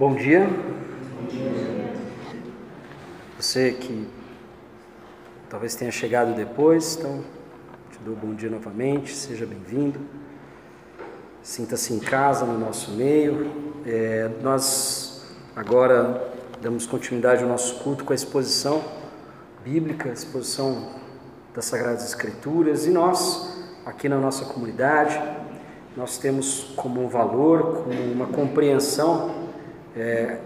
Bom dia. Você que talvez tenha chegado depois, então te dou bom dia novamente, seja bem-vindo. Sinta-se em casa no nosso meio. É, nós agora damos continuidade ao nosso culto com a exposição bíblica, a exposição das Sagradas Escrituras, e nós, aqui na nossa comunidade, nós temos como um valor, como uma compreensão é,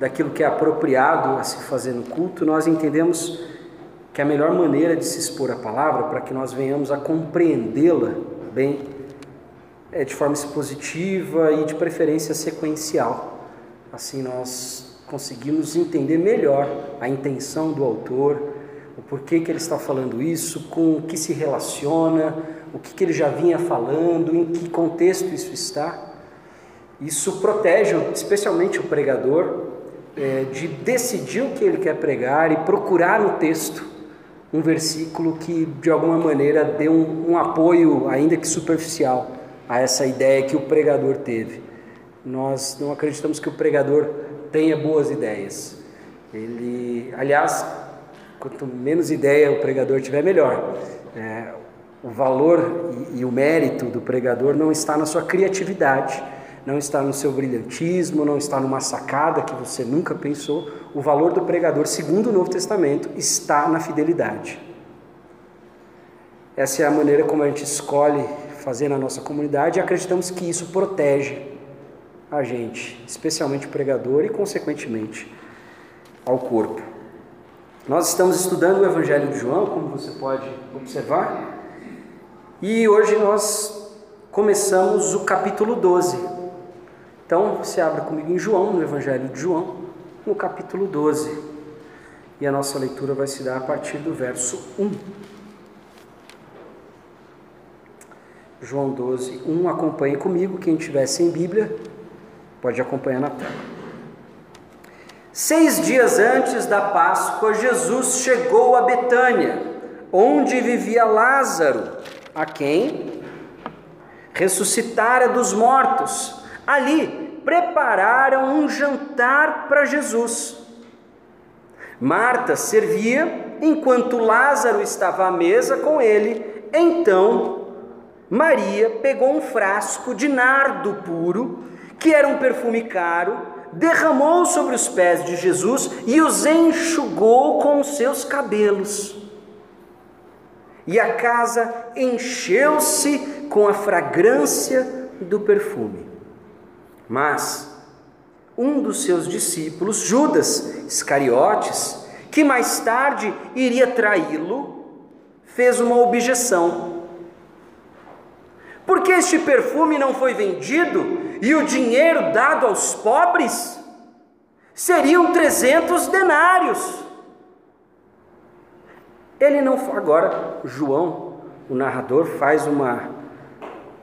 daquilo que é apropriado a se fazer no culto, nós entendemos que a melhor maneira de se expor a palavra, para que nós venhamos a compreendê-la bem, é de forma expositiva e de preferência sequencial. Assim nós conseguimos entender melhor a intenção do autor, o porquê que ele está falando isso, com o que se relaciona, o que, que ele já vinha falando, em que contexto isso está. Isso protege especialmente o pregador é, de decidir o que ele quer pregar e procurar no texto um versículo que de alguma maneira dê um, um apoio, ainda que superficial, a essa ideia que o pregador teve. Nós não acreditamos que o pregador tenha boas ideias. Ele, aliás, quanto menos ideia o pregador tiver, melhor. É, o valor e, e o mérito do pregador não está na sua criatividade, não está no seu brilhantismo, não está numa sacada que você nunca pensou. O valor do pregador, segundo o Novo Testamento, está na fidelidade. Essa é a maneira como a gente escolhe fazer na nossa comunidade e acreditamos que isso protege a gente, especialmente o pregador e, consequentemente, ao corpo. Nós estamos estudando o Evangelho de João, como você pode observar, e hoje nós começamos o capítulo 12. Então, você abre comigo em João, no Evangelho de João, no capítulo 12. E a nossa leitura vai se dar a partir do verso 1. João 12, 1. Acompanhe comigo. Quem tiver sem Bíblia, pode acompanhar na tela. Seis dias antes da Páscoa, Jesus chegou a Betânia, onde vivia Lázaro a quem ressuscitara dos mortos. Ali prepararam um jantar para Jesus. Marta servia enquanto Lázaro estava à mesa com ele. Então Maria pegou um frasco de nardo puro, que era um perfume caro, derramou sobre os pés de Jesus e os enxugou com seus cabelos e a casa encheu-se com a fragrância do perfume. Mas um dos seus discípulos, Judas Iscariotes, que mais tarde iria traí-lo, fez uma objeção. Por que este perfume não foi vendido e o dinheiro dado aos pobres? Seriam trezentos denários. Ele não. Agora, João, o narrador, faz uma,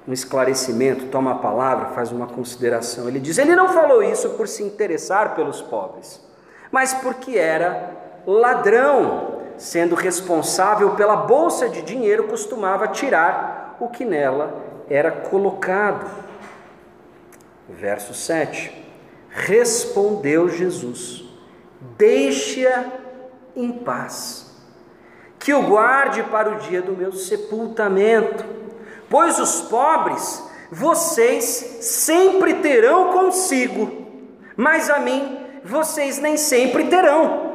um esclarecimento, toma a palavra, faz uma consideração. Ele diz: ele não falou isso por se interessar pelos pobres, mas porque era ladrão, sendo responsável pela bolsa de dinheiro, costumava tirar o que nela era colocado. Verso 7. Respondeu Jesus: Deixe-a em paz que o guarde para o dia do meu sepultamento, pois os pobres vocês sempre terão consigo, mas a mim vocês nem sempre terão.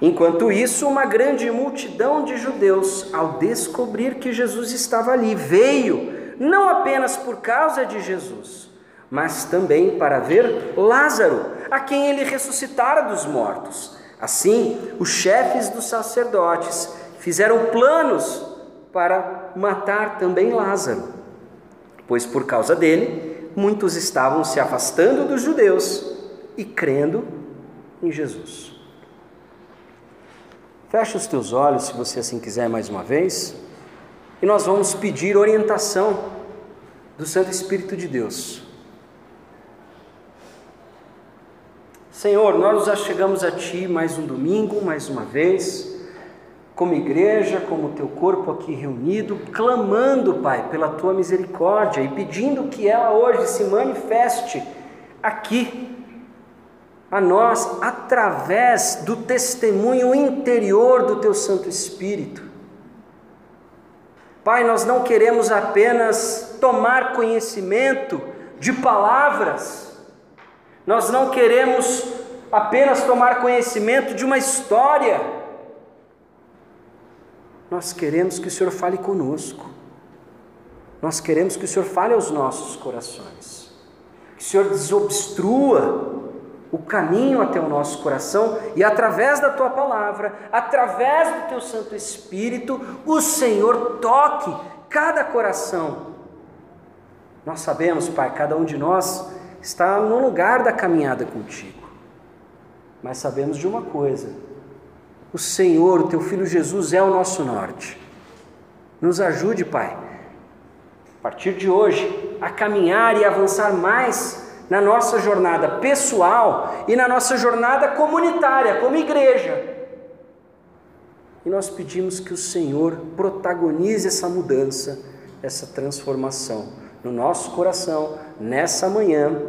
Enquanto isso, uma grande multidão de judeus, ao descobrir que Jesus estava ali, veio não apenas por causa de Jesus, mas também para ver Lázaro, a quem ele ressuscitara dos mortos. Assim, os chefes dos sacerdotes fizeram planos para matar também Lázaro, pois por causa dele muitos estavam se afastando dos judeus e crendo em Jesus. Feche os teus olhos, se você assim quiser, mais uma vez, e nós vamos pedir orientação do Santo Espírito de Deus Senhor, nós já chegamos a Ti mais um domingo, mais uma vez, como igreja, como teu corpo aqui reunido, clamando, Pai, pela tua misericórdia e pedindo que ela hoje se manifeste aqui a nós através do testemunho interior do teu Santo Espírito. Pai, nós não queremos apenas tomar conhecimento de palavras, nós não queremos apenas tomar conhecimento de uma história, nós queremos que o Senhor fale conosco, nós queremos que o Senhor fale aos nossos corações, que o Senhor desobstrua o caminho até o nosso coração e através da tua palavra, através do teu Santo Espírito, o Senhor toque cada coração. Nós sabemos, Pai, cada um de nós está no lugar da caminhada contigo. Mas sabemos de uma coisa: o Senhor, o teu filho Jesus é o nosso norte. Nos ajude, Pai, a partir de hoje, a caminhar e avançar mais na nossa jornada pessoal e na nossa jornada comunitária, como igreja. E nós pedimos que o Senhor protagonize essa mudança, essa transformação no nosso coração, nessa manhã,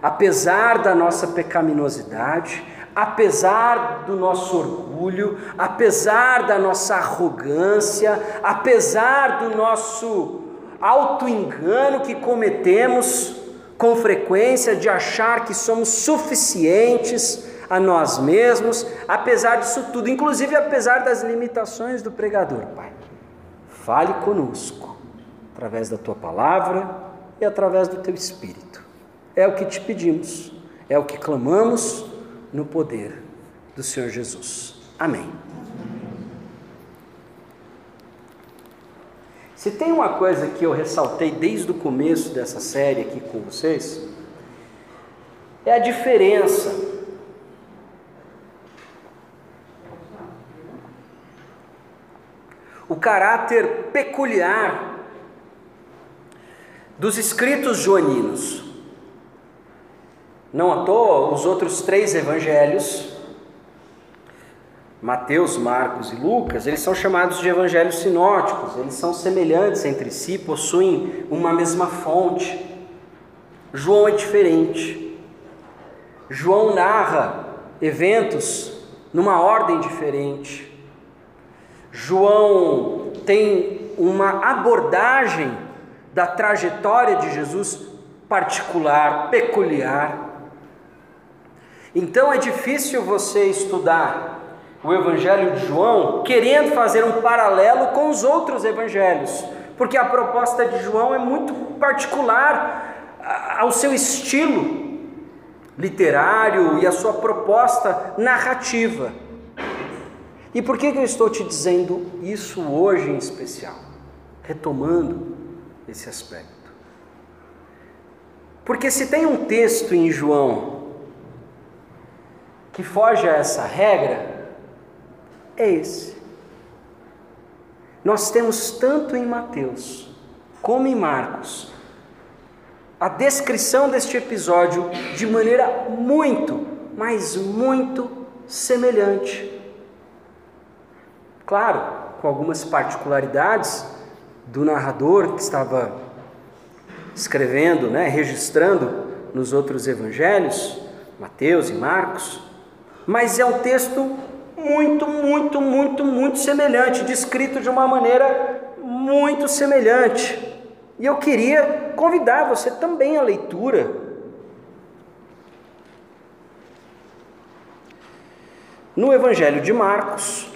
apesar da nossa pecaminosidade, apesar do nosso orgulho, apesar da nossa arrogância, apesar do nosso auto-engano que cometemos, com frequência de achar que somos suficientes a nós mesmos, apesar disso tudo, inclusive apesar das limitações do pregador, Pai. Fale conosco através da tua palavra e através do teu espírito. É o que te pedimos, é o que clamamos no poder do Senhor Jesus. Amém. Se tem uma coisa que eu ressaltei desde o começo dessa série aqui com vocês, é a diferença o caráter peculiar dos escritos joaninos. Não à toa, os outros três evangelhos Mateus, Marcos e Lucas, eles são chamados de evangelhos sinóticos, eles são semelhantes entre si, possuem uma mesma fonte. João é diferente. João narra eventos numa ordem diferente. João tem uma abordagem da trajetória de Jesus particular, peculiar. Então é difícil você estudar o Evangelho de João, querendo fazer um paralelo com os outros evangelhos, porque a proposta de João é muito particular ao seu estilo literário e à sua proposta narrativa. E por que, eu estou te dizendo isso hoje em especial? Retomando esse aspecto. Porque se tem um texto em João que foge a essa regra, é esse. Nós temos tanto em Mateus como em Marcos a descrição deste episódio de maneira muito, mas muito semelhante. Claro, com algumas particularidades do narrador que estava escrevendo, né, registrando nos outros evangelhos, Mateus e Marcos, mas é um texto muito, muito, muito, muito semelhante, descrito de uma maneira muito semelhante. E eu queria convidar você também à leitura. No Evangelho de Marcos,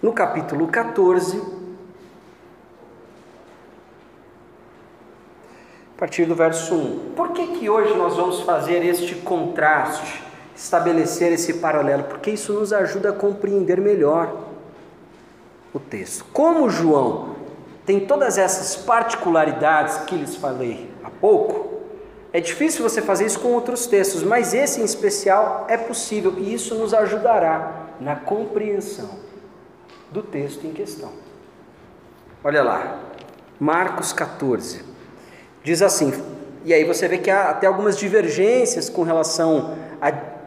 no capítulo 14, a partir do verso 1. Por que, que hoje nós vamos fazer este contraste, estabelecer esse paralelo? Porque isso nos ajuda a compreender melhor o texto. Como João tem todas essas particularidades que lhes falei há pouco, é difícil você fazer isso com outros textos, mas esse em especial é possível e isso nos ajudará na compreensão do texto em questão. Olha lá, Marcos 14. Diz assim, e aí você vê que há até algumas divergências com relação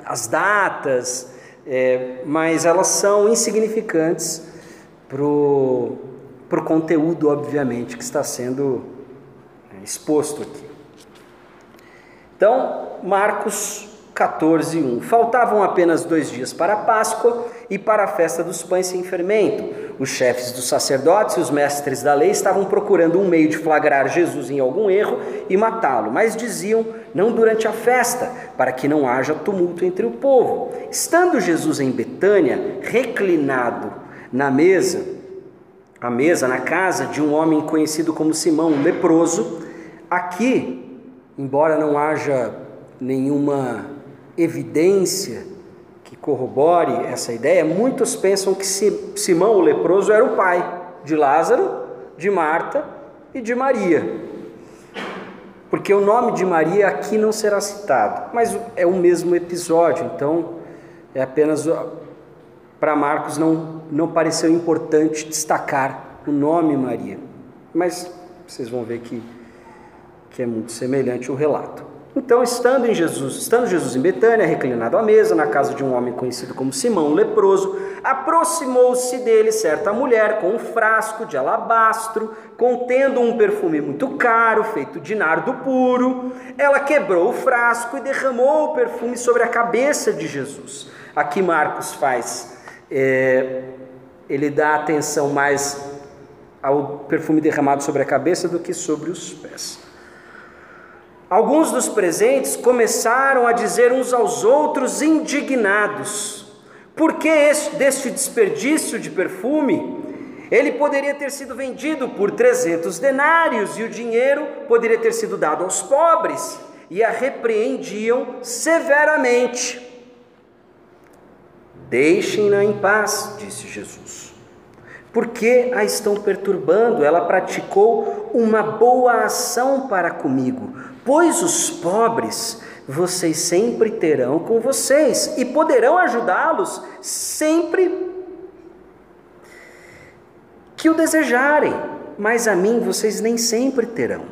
às datas, é, mas elas são insignificantes para o conteúdo, obviamente, que está sendo é, exposto aqui. Então, Marcos 14, 1. Faltavam apenas dois dias para a Páscoa e para a festa dos pães sem fermento. Os chefes dos sacerdotes e os mestres da lei estavam procurando um meio de flagrar Jesus em algum erro e matá-lo, mas diziam: não durante a festa, para que não haja tumulto entre o povo. Estando Jesus em Betânia, reclinado na mesa, a mesa na casa de um homem conhecido como Simão, um leproso, aqui, embora não haja nenhuma evidência que corrobore essa ideia, muitos pensam que Simão o leproso era o pai de Lázaro, de Marta e de Maria. Porque o nome de Maria aqui não será citado, mas é o mesmo episódio, então é apenas para Marcos não, não pareceu importante destacar o nome Maria. Mas vocês vão ver que, que é muito semelhante o relato. Então, estando em Jesus, estando Jesus em Betânia, reclinado à mesa, na casa de um homem conhecido como Simão, leproso, aproximou-se dele certa mulher com um frasco de alabastro, contendo um perfume muito caro, feito de nardo puro. Ela quebrou o frasco e derramou o perfume sobre a cabeça de Jesus. Aqui Marcos faz, é, ele dá atenção mais ao perfume derramado sobre a cabeça do que sobre os pés. Alguns dos presentes começaram a dizer uns aos outros, indignados: por que este, deste desperdício de perfume? Ele poderia ter sido vendido por 300 denários e o dinheiro poderia ter sido dado aos pobres. E a repreendiam severamente. Deixem-na em paz, disse Jesus. Por que a estão perturbando? Ela praticou uma boa ação para comigo Pois os pobres vocês sempre terão com vocês e poderão ajudá-los sempre que o desejarem, mas a mim vocês nem sempre terão.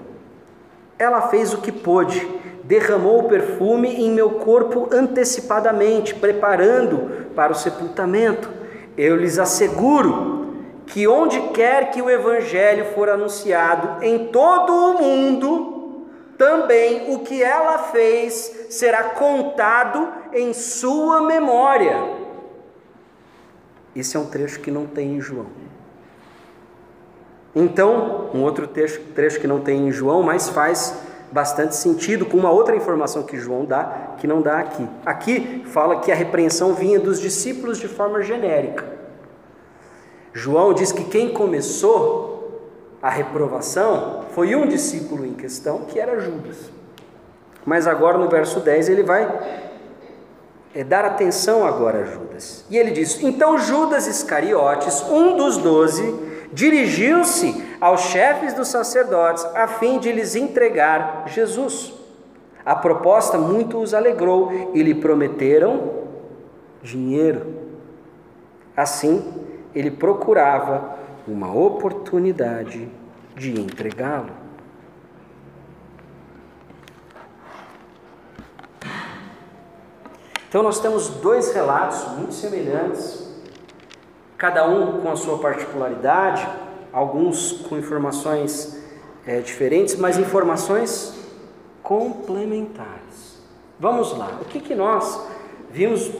Ela fez o que pôde, derramou o perfume em meu corpo antecipadamente, preparando para o sepultamento. Eu lhes asseguro que onde quer que o evangelho for anunciado em todo o mundo, também o que ela fez será contado em sua memória. Esse é um trecho que não tem em João. Então, um outro trecho, trecho que não tem em João, mas faz bastante sentido com uma outra informação que João dá, que não dá aqui. Aqui fala que a repreensão vinha dos discípulos de forma genérica. João diz que quem começou a reprovação foi um discípulo em questão, que era Judas. Mas agora no verso 10 ele vai é, dar atenção agora a Judas. E ele diz: Então Judas Iscariotes, um dos doze, dirigiu-se aos chefes dos sacerdotes a fim de lhes entregar Jesus. A proposta muito os alegrou e lhe prometeram dinheiro. Assim, ele procurava uma oportunidade de entregá-lo. Então, nós temos dois relatos muito semelhantes, cada um com a sua particularidade, alguns com informações é, diferentes, mas informações complementares. Vamos lá, o que, que nós vimos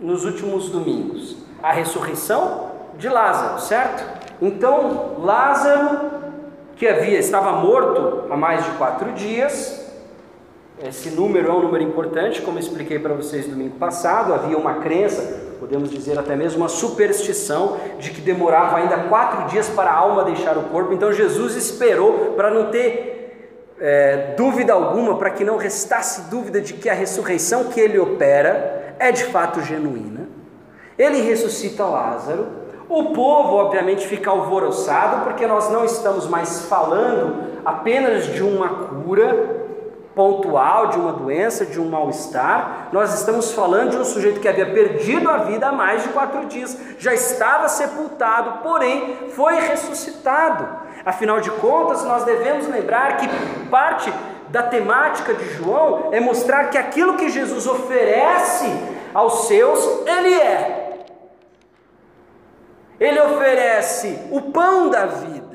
nos últimos domingos? A ressurreição de Lázaro, certo? Então, Lázaro, que havia estava morto há mais de quatro dias, esse número é um número importante, como expliquei para vocês domingo passado, havia uma crença, podemos dizer até mesmo uma superstição, de que demorava ainda quatro dias para a alma deixar o corpo, então Jesus esperou para não ter é, dúvida alguma, para que não restasse dúvida de que a ressurreição que ele opera é de fato genuína. Ele ressuscita Lázaro, o povo, obviamente, fica alvoroçado porque nós não estamos mais falando apenas de uma cura pontual, de uma doença, de um mal-estar, nós estamos falando de um sujeito que havia perdido a vida há mais de quatro dias, já estava sepultado, porém foi ressuscitado. Afinal de contas, nós devemos lembrar que parte da temática de João é mostrar que aquilo que Jesus oferece aos seus, ele é. Ele oferece o pão da vida.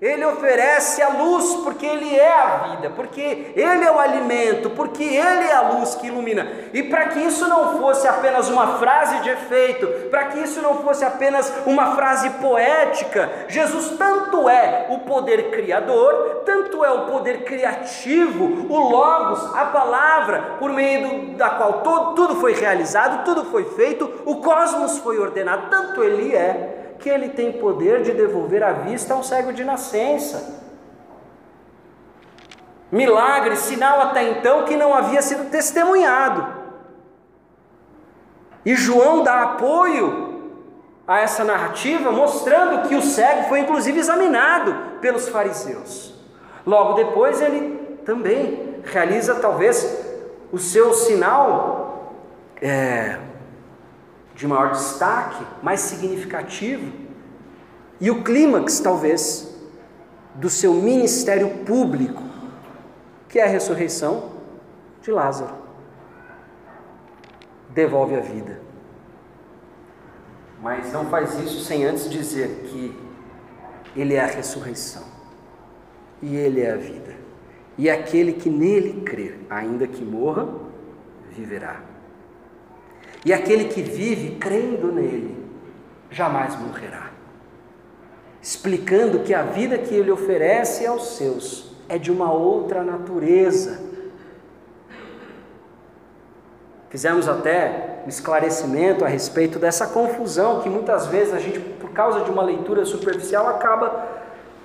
Ele oferece a luz porque Ele é a vida, porque Ele é o alimento, porque Ele é a luz que ilumina. E para que isso não fosse apenas uma frase de efeito, para que isso não fosse apenas uma frase poética, Jesus tanto é o poder criador, tanto é o poder criativo, o Logos, a palavra, por meio da qual todo, tudo foi realizado, tudo foi feito, o cosmos foi ordenado, tanto Ele é que ele tem poder de devolver a vista a um cego de nascença. Milagre, sinal até então que não havia sido testemunhado. E João dá apoio a essa narrativa, mostrando que o cego foi inclusive examinado pelos fariseus. Logo depois, ele também realiza talvez o seu sinal é, de maior destaque, mais significativo, e o clímax, talvez, do seu ministério público, que é a ressurreição de Lázaro. Devolve a vida. Mas não faz isso sem antes dizer que Ele é a ressurreição e Ele é a vida. E aquele que nele crer, ainda que morra, viverá. E aquele que vive crendo nele jamais morrerá. Explicando que a vida que ele oferece aos seus é de uma outra natureza. Fizemos até um esclarecimento a respeito dessa confusão que muitas vezes a gente, por causa de uma leitura superficial, acaba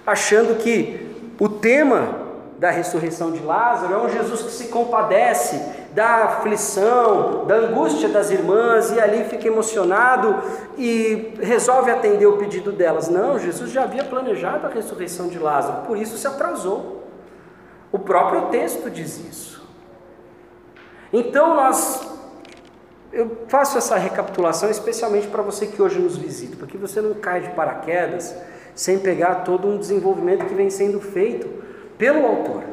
achando que o tema da ressurreição de Lázaro é um Jesus que se compadece da aflição, da angústia das irmãs e ali fica emocionado e resolve atender o pedido delas. Não, Jesus já havia planejado a ressurreição de Lázaro, por isso se atrasou. O próprio texto diz isso. Então nós eu faço essa recapitulação especialmente para você que hoje nos visita, para que você não caia de paraquedas sem pegar todo um desenvolvimento que vem sendo feito pelo autor.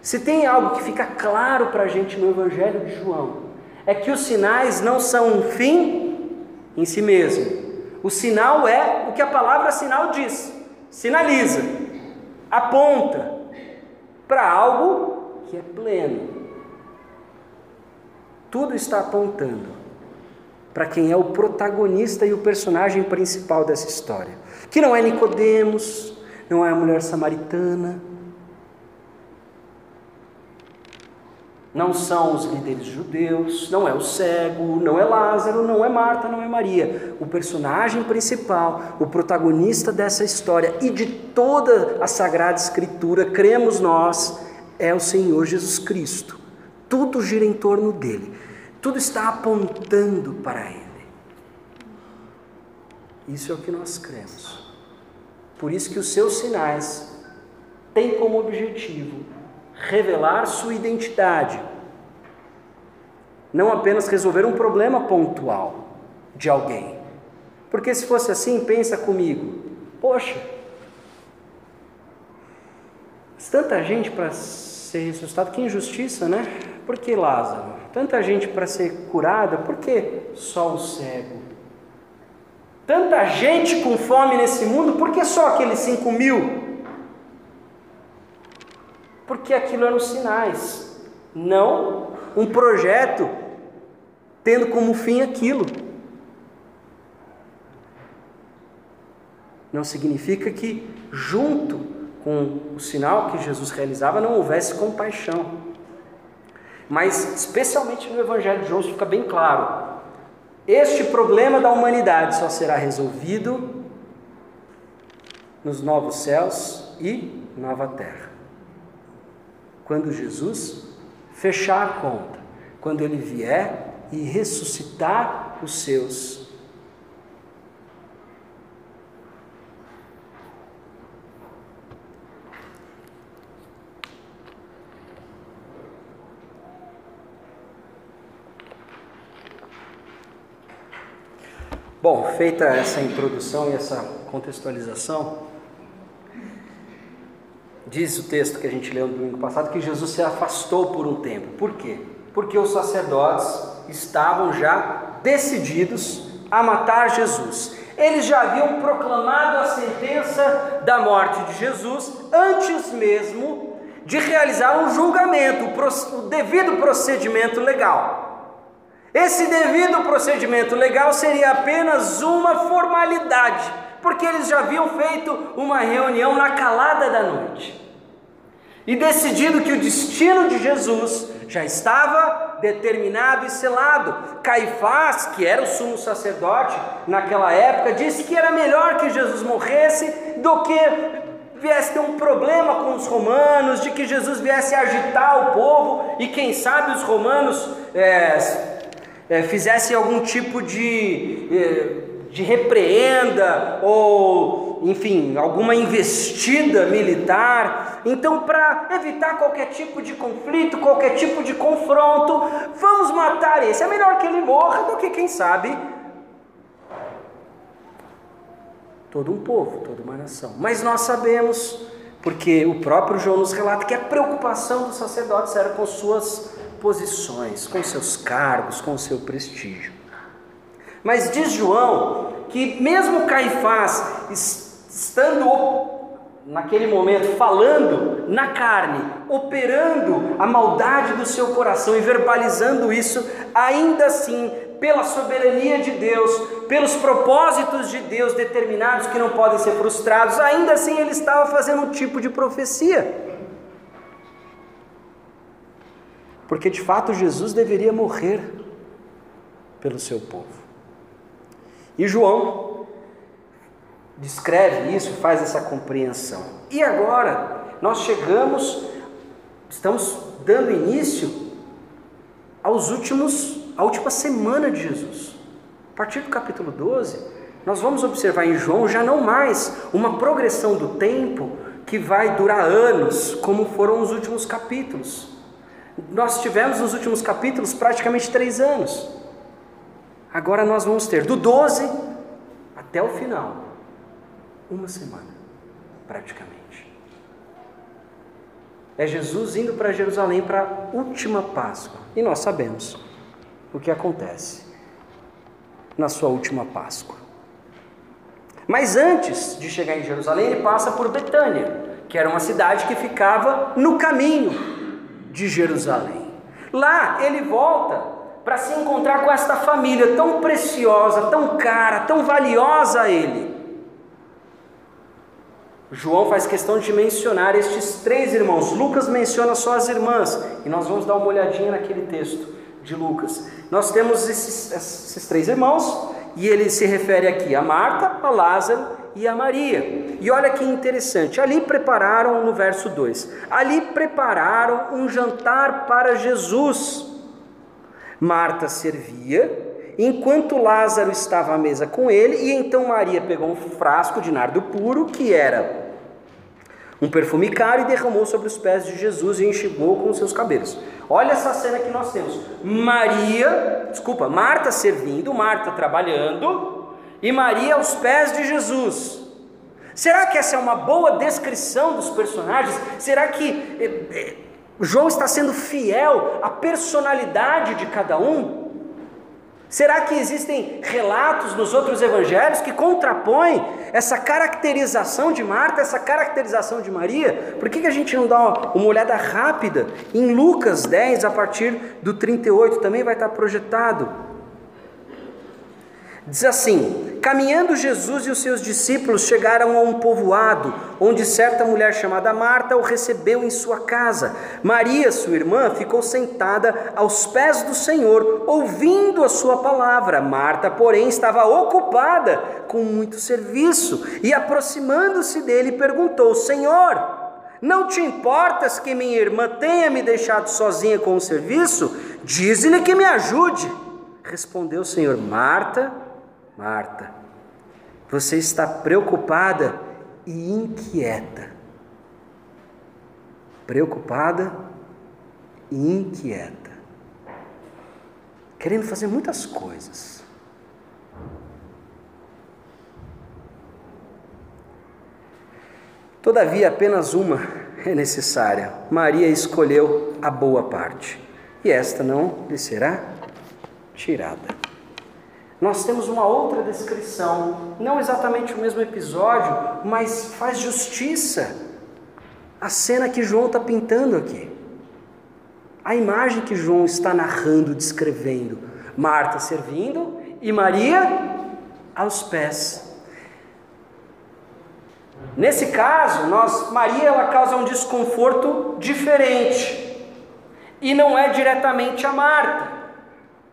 Se tem algo que fica claro para a gente no Evangelho de João, é que os sinais não são um fim em si mesmo. O sinal é o que a palavra sinal diz, sinaliza, aponta para algo que é pleno. Tudo está apontando para quem é o protagonista e o personagem principal dessa história, que não é Nicodemos, não é a mulher samaritana, não são os líderes judeus, não é o cego, não é Lázaro, não é Marta, não é Maria. O personagem principal, o protagonista dessa história e de toda a Sagrada Escritura, cremos nós, é o Senhor Jesus Cristo. Tudo gira em torno dele, tudo está apontando para ele. Isso é o que nós cremos. Por isso que os seus sinais têm como objetivo revelar sua identidade, não apenas resolver um problema pontual de alguém. Porque se fosse assim, pensa comigo, poxa, tanta gente para ser ressuscitado, que injustiça, né? Por que Lázaro? Tanta gente para ser curada, por que só o cego? Tanta gente com fome nesse mundo, por que só aqueles cinco mil? Porque aquilo eram sinais, não um projeto tendo como fim aquilo. Não significa que, junto com o sinal que Jesus realizava, não houvesse compaixão. Mas, especialmente no Evangelho de João, fica bem claro: este problema da humanidade só será resolvido nos novos céus e nova terra quando Jesus fechar a conta, quando ele vier e ressuscitar os seus. Bom, feita essa introdução e essa contextualização, Diz o texto que a gente leu no domingo passado que Jesus se afastou por um tempo. Por quê? Porque os sacerdotes estavam já decididos a matar Jesus. Eles já haviam proclamado a sentença da morte de Jesus antes mesmo de realizar um julgamento, o devido procedimento legal. Esse devido procedimento legal seria apenas uma formalidade, porque eles já haviam feito uma reunião na calada da noite e decidido que o destino de Jesus já estava determinado e selado. Caifás, que era o sumo sacerdote naquela época, disse que era melhor que Jesus morresse do que viesse ter um problema com os romanos, de que Jesus viesse agitar o povo e quem sabe os romanos é, é, fizessem algum tipo de, é, de repreenda ou, enfim, alguma investida militar. Então, para evitar qualquer tipo de conflito, qualquer tipo de confronto, vamos matar esse. É melhor que ele morra do que, quem sabe, todo um povo, toda uma nação. Mas nós sabemos, porque o próprio João nos relata que a preocupação dos sacerdotes era com suas posições, com seus cargos, com seu prestígio. Mas diz João que mesmo Caifás estando naquele momento falando na carne, operando a maldade do seu coração e verbalizando isso, ainda assim, pela soberania de Deus, pelos propósitos de Deus determinados que não podem ser frustrados, ainda assim ele estava fazendo um tipo de profecia. Porque de fato Jesus deveria morrer pelo seu povo. E João descreve isso, faz essa compreensão. E agora nós chegamos, estamos dando início aos últimos, à última semana de Jesus. A partir do capítulo 12, nós vamos observar em João já não mais uma progressão do tempo que vai durar anos, como foram os últimos capítulos. Nós tivemos nos últimos capítulos praticamente três anos. Agora nós vamos ter do 12 até o final, uma semana, praticamente. É Jesus indo para Jerusalém para a última Páscoa. E nós sabemos o que acontece na sua última Páscoa. Mas antes de chegar em Jerusalém, ele passa por Betânia, que era uma cidade que ficava no caminho de Jerusalém. Lá ele volta para se encontrar com esta família tão preciosa, tão cara, tão valiosa a ele. João faz questão de mencionar estes três irmãos. Lucas menciona só as irmãs, e nós vamos dar uma olhadinha naquele texto de Lucas. Nós temos esses, esses três irmãos, e ele se refere aqui a Marta, a Lázaro e a Maria. E olha que interessante, ali prepararam, no verso 2, ali prepararam um jantar para Jesus. Marta servia, enquanto Lázaro estava à mesa com ele, e então Maria pegou um frasco de nardo puro, que era um perfume caro, e derramou sobre os pés de Jesus e enxugou com seus cabelos. Olha essa cena que nós temos: Maria, desculpa, Marta servindo, Marta trabalhando, e Maria aos pés de Jesus. Será que essa é uma boa descrição dos personagens? Será que eh, eh, João está sendo fiel à personalidade de cada um? Será que existem relatos nos outros evangelhos que contrapõem essa caracterização de Marta, essa caracterização de Maria? Por que, que a gente não dá uma, uma olhada rápida em Lucas 10, a partir do 38, também vai estar projetado? Diz assim: Caminhando Jesus e os seus discípulos chegaram a um povoado, onde certa mulher chamada Marta o recebeu em sua casa. Maria, sua irmã, ficou sentada aos pés do Senhor, ouvindo a sua palavra. Marta, porém, estava ocupada com muito serviço e, aproximando-se dele, perguntou: Senhor, não te importas que minha irmã tenha me deixado sozinha com o serviço? Diz-lhe que me ajude. Respondeu o Senhor: Marta, Marta, você está preocupada e inquieta. Preocupada e inquieta. Querendo fazer muitas coisas. Todavia, apenas uma é necessária. Maria escolheu a boa parte, e esta não lhe será tirada. Nós temos uma outra descrição, não exatamente o mesmo episódio, mas faz justiça à cena que João está pintando aqui. A imagem que João está narrando, descrevendo. Marta servindo e Maria aos pés. Nesse caso, nós, Maria ela causa um desconforto diferente. E não é diretamente a Marta,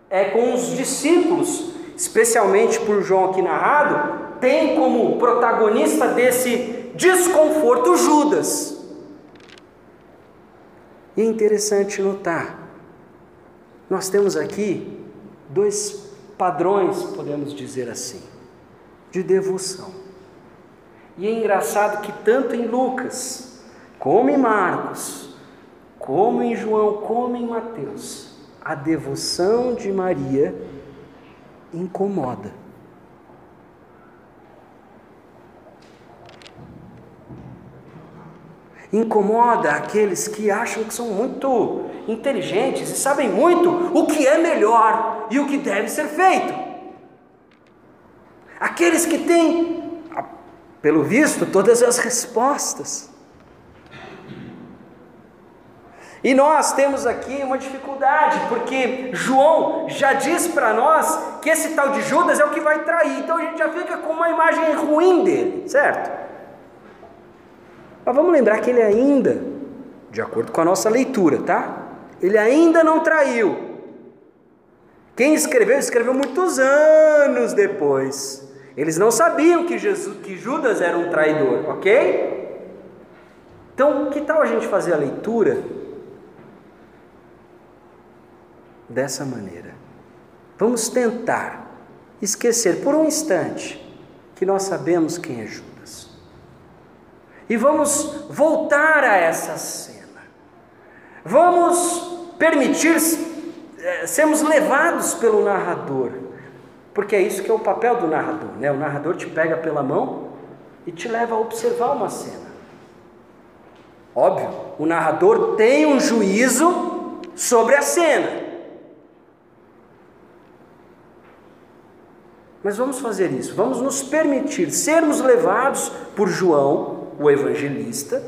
é com os discípulos, especialmente por João aqui narrado, tem como protagonista desse desconforto Judas. E é interessante notar, nós temos aqui dois padrões, podemos dizer assim, de devoção. E é engraçado que tanto em Lucas, como em Marcos, como em João, como em Mateus, a devoção de Maria incomoda. Incomoda aqueles que acham que são muito inteligentes e sabem muito o que é melhor e o que deve ser feito. Aqueles que têm, pelo visto, todas as respostas. E nós temos aqui uma dificuldade, porque João já diz para nós que esse tal de Judas é o que vai trair, então a gente já fica com uma imagem ruim dele, certo? Mas vamos lembrar que ele ainda, de acordo com a nossa leitura, tá? Ele ainda não traiu. Quem escreveu, escreveu muitos anos depois. Eles não sabiam que, Jesus, que Judas era um traidor, ok? Então, que tal a gente fazer a leitura dessa maneira. Vamos tentar esquecer por um instante que nós sabemos quem é Judas. E vamos voltar a essa cena. Vamos permitir é, sermos levados pelo narrador, porque é isso que é o papel do narrador, né? O narrador te pega pela mão e te leva a observar uma cena. Óbvio, o narrador tem um juízo sobre a cena. Mas vamos fazer isso, vamos nos permitir sermos levados por João, o evangelista,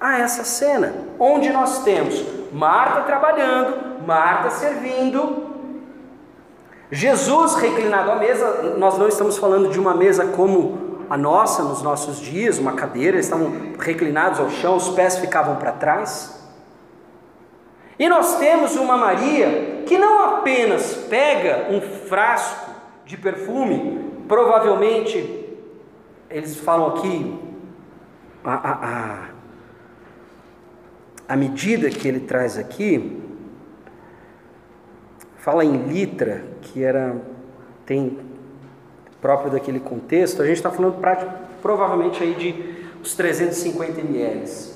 a essa cena, onde nós temos Marta trabalhando, Marta servindo, Jesus reclinado à mesa. Nós não estamos falando de uma mesa como a nossa nos nossos dias, uma cadeira, eles estavam reclinados ao chão, os pés ficavam para trás. E nós temos uma Maria que não apenas pega um frasco de perfume, provavelmente, eles falam aqui, a, a, a, a medida que ele traz aqui, fala em litra, que era, tem, próprio daquele contexto, a gente está falando provavelmente aí de uns 350 ml.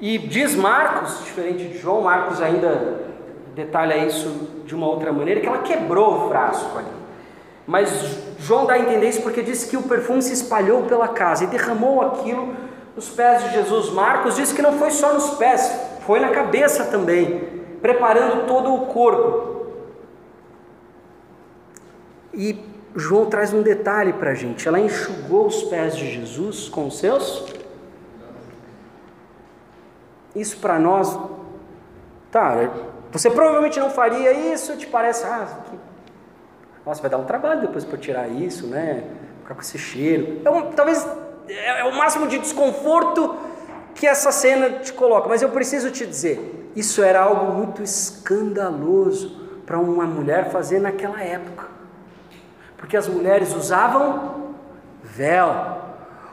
E diz Marcos, diferente de João, Marcos ainda detalha isso de uma outra maneira, que ela quebrou o frasco ali. Mas João dá a entender isso porque diz que o perfume se espalhou pela casa e derramou aquilo nos pés de Jesus. Marcos diz que não foi só nos pés, foi na cabeça também, preparando todo o corpo. E João traz um detalhe para a gente: ela enxugou os pés de Jesus com os seus. Isso para nós, tá, você provavelmente não faria isso, te parece, ah, que... nossa, vai dar um trabalho depois para tirar isso, né? Ficar com esse cheiro. É um, talvez é, é o máximo de desconforto que essa cena te coloca, mas eu preciso te dizer, isso era algo muito escandaloso para uma mulher fazer naquela época. Porque as mulheres usavam véu.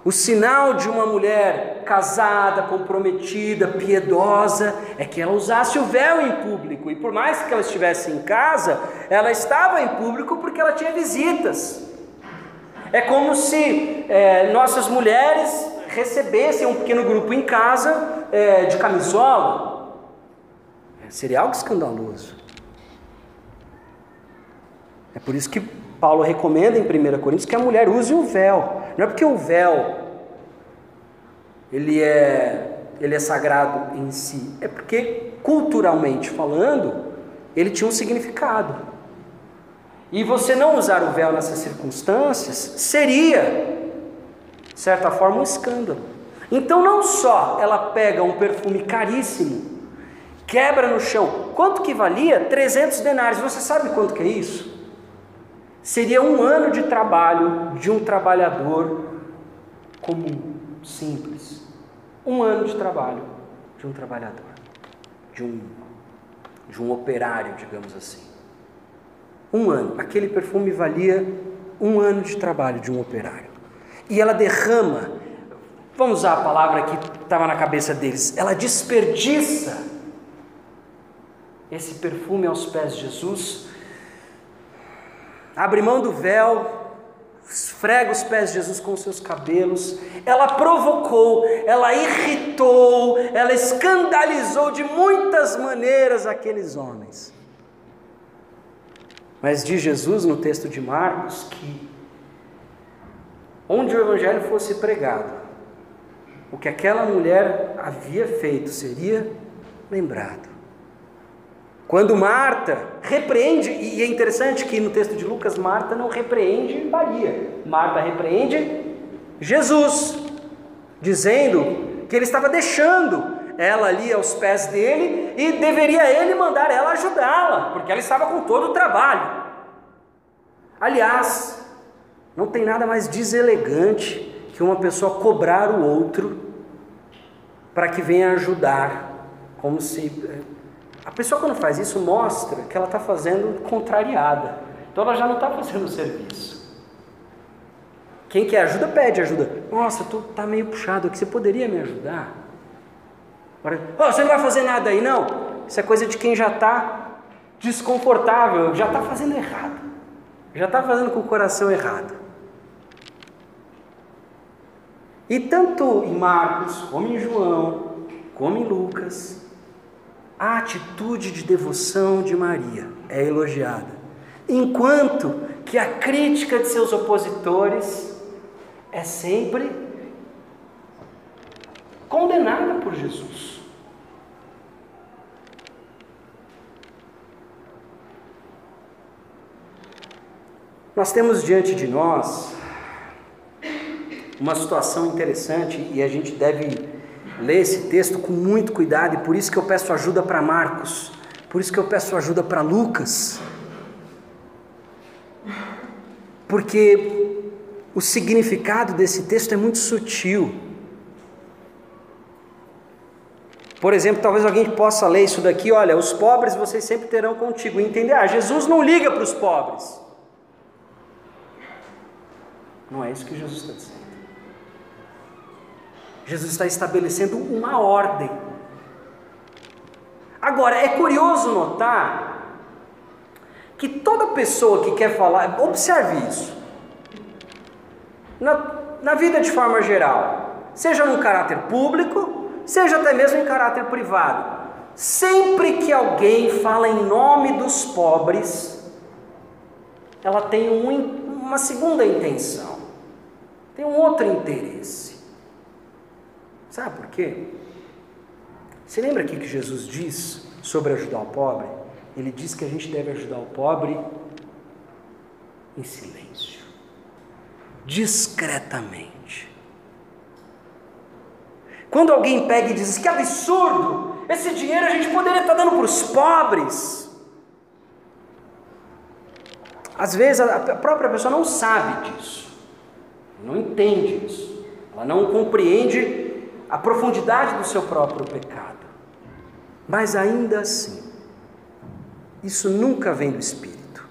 O sinal de uma mulher casada, comprometida, piedosa, é que ela usasse o véu em público. E por mais que ela estivesse em casa, ela estava em público porque ela tinha visitas. É como se é, nossas mulheres recebessem um pequeno grupo em casa é, de camisola. É, seria algo escandaloso. É por isso que Paulo recomenda em 1 Coríntios que a mulher use o véu. Não é porque o véu ele é, ele é sagrado em si, é porque culturalmente falando, ele tinha um significado. E você não usar o véu nessas circunstâncias seria, de certa forma, um escândalo. Então, não só ela pega um perfume caríssimo, quebra no chão, quanto que valia? 300 denários. Você sabe quanto que é isso? Seria um ano de trabalho de um trabalhador comum, simples. Um ano de trabalho de um trabalhador, de um, de um operário, digamos assim. Um ano. Aquele perfume valia um ano de trabalho de um operário. E ela derrama, vamos usar a palavra que estava na cabeça deles, ela desperdiça esse perfume aos pés de Jesus, abre mão do véu, esfrega os pés de Jesus com seus cabelos, ela provocou, ela irritou, ela escandalizou de muitas maneiras aqueles homens. Mas diz Jesus no texto de Marcos que onde o evangelho fosse pregado, o que aquela mulher havia feito seria lembrado. Quando Marta repreende, e é interessante que no texto de Lucas, Marta não repreende Maria, Marta repreende Jesus, dizendo que ele estava deixando ela ali aos pés dele e deveria ele mandar ela ajudá-la, porque ela estava com todo o trabalho. Aliás, não tem nada mais deselegante que uma pessoa cobrar o outro para que venha ajudar, como se eh, a pessoa, quando faz isso, mostra que ela está fazendo contrariada. Então, ela já não está fazendo o serviço. Quem quer ajuda, pede ajuda. Nossa, tu está meio puxado aqui, você poderia me ajudar? Oh, você não vai fazer nada aí, não? Isso é coisa de quem já está desconfortável, já está fazendo errado. Já está fazendo com o coração errado. E tanto em Marcos, como em João, como em Lucas, a atitude de devoção de Maria é elogiada, enquanto que a crítica de seus opositores é sempre condenada por Jesus. Nós temos diante de nós uma situação interessante e a gente deve ler esse texto com muito cuidado, e por isso que eu peço ajuda para Marcos, por isso que eu peço ajuda para Lucas, porque o significado desse texto é muito sutil. Por exemplo, talvez alguém possa ler isso daqui: olha, os pobres vocês sempre terão contigo, e entender, ah, Jesus não liga para os pobres. Não é isso que Jesus está dizendo. Jesus está estabelecendo uma ordem. Agora, é curioso notar que toda pessoa que quer falar, observe isso, na, na vida de forma geral, seja num caráter público, seja até mesmo em caráter privado, sempre que alguém fala em nome dos pobres, ela tem um, uma segunda intenção, tem um outro interesse. Sabe por quê? Você lembra aqui que Jesus diz sobre ajudar o pobre? Ele diz que a gente deve ajudar o pobre em silêncio, discretamente. Quando alguém pega e diz que absurdo, esse dinheiro a gente poderia estar dando para os pobres. Às vezes a própria pessoa não sabe disso, não entende isso, ela não compreende a profundidade do seu próprio pecado. Mas ainda assim, isso nunca vem do Espírito.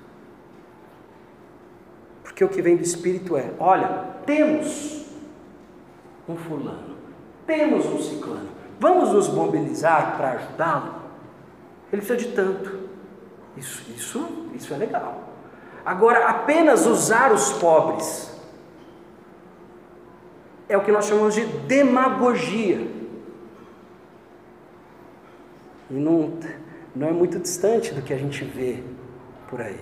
Porque o que vem do Espírito é: olha, temos um fulano, temos um ciclano, vamos nos mobilizar para ajudá-lo? Ele precisa de tanto. Isso, isso, isso é legal. Agora, apenas usar os pobres é o que nós chamamos de demagogia. E não, não é muito distante do que a gente vê por aí.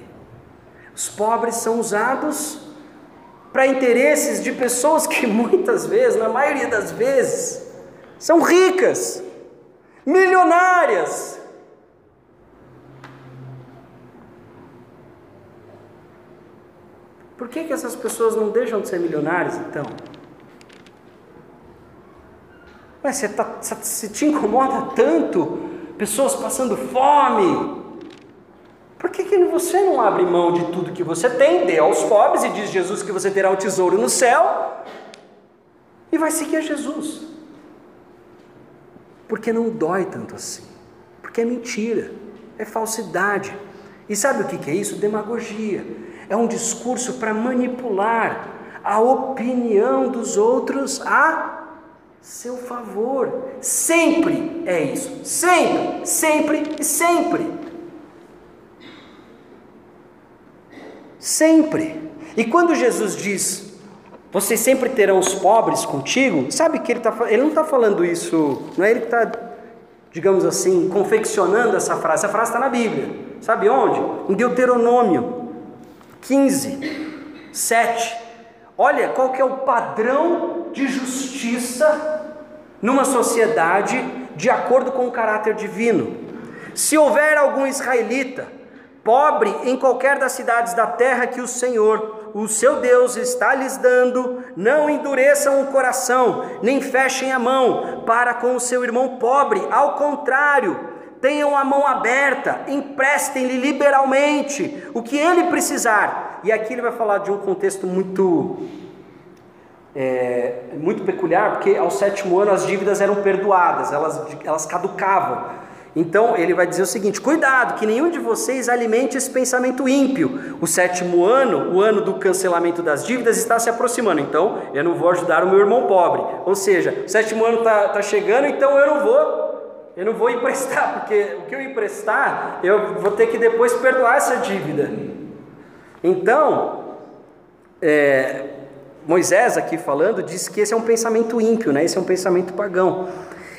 Os pobres são usados para interesses de pessoas que muitas vezes, na maioria das vezes, são ricas, milionárias. Por que, que essas pessoas não deixam de ser milionárias então? Mas você, tá, você te incomoda tanto pessoas passando fome? Por que, que você não abre mão de tudo que você tem, dê aos pobres e diz Jesus que você terá o tesouro no céu e vai seguir a Jesus? Porque não dói tanto assim. Porque é mentira, é falsidade. E sabe o que é isso? Demagogia. É um discurso para manipular a opinião dos outros a seu favor. Sempre é isso. Sempre, sempre e sempre. Sempre. E quando Jesus diz, vocês sempre terão os pobres contigo, sabe que ele, tá, ele não está falando isso, não é ele que está, digamos assim, confeccionando essa frase. Essa frase está na Bíblia. Sabe onde? Em Deuteronômio 15, 7. Olha qual que é o padrão de justiça numa sociedade de acordo com o caráter divino. Se houver algum israelita pobre em qualquer das cidades da terra que o Senhor, o seu Deus, está lhes dando, não endureçam o coração, nem fechem a mão para com o seu irmão pobre, ao contrário, tenham a mão aberta, emprestem-lhe liberalmente o que ele precisar. E aqui ele vai falar de um contexto muito é, muito peculiar, porque ao sétimo ano as dívidas eram perdoadas, elas, elas caducavam. Então ele vai dizer o seguinte: cuidado, que nenhum de vocês alimente esse pensamento ímpio. O sétimo ano, o ano do cancelamento das dívidas, está se aproximando. Então eu não vou ajudar o meu irmão pobre. Ou seja, o sétimo ano está tá chegando, então eu não vou, eu não vou emprestar, porque o que eu emprestar, eu vou ter que depois perdoar essa dívida. Então, é, Moisés aqui falando diz que esse é um pensamento ímpio, né? Esse é um pensamento pagão.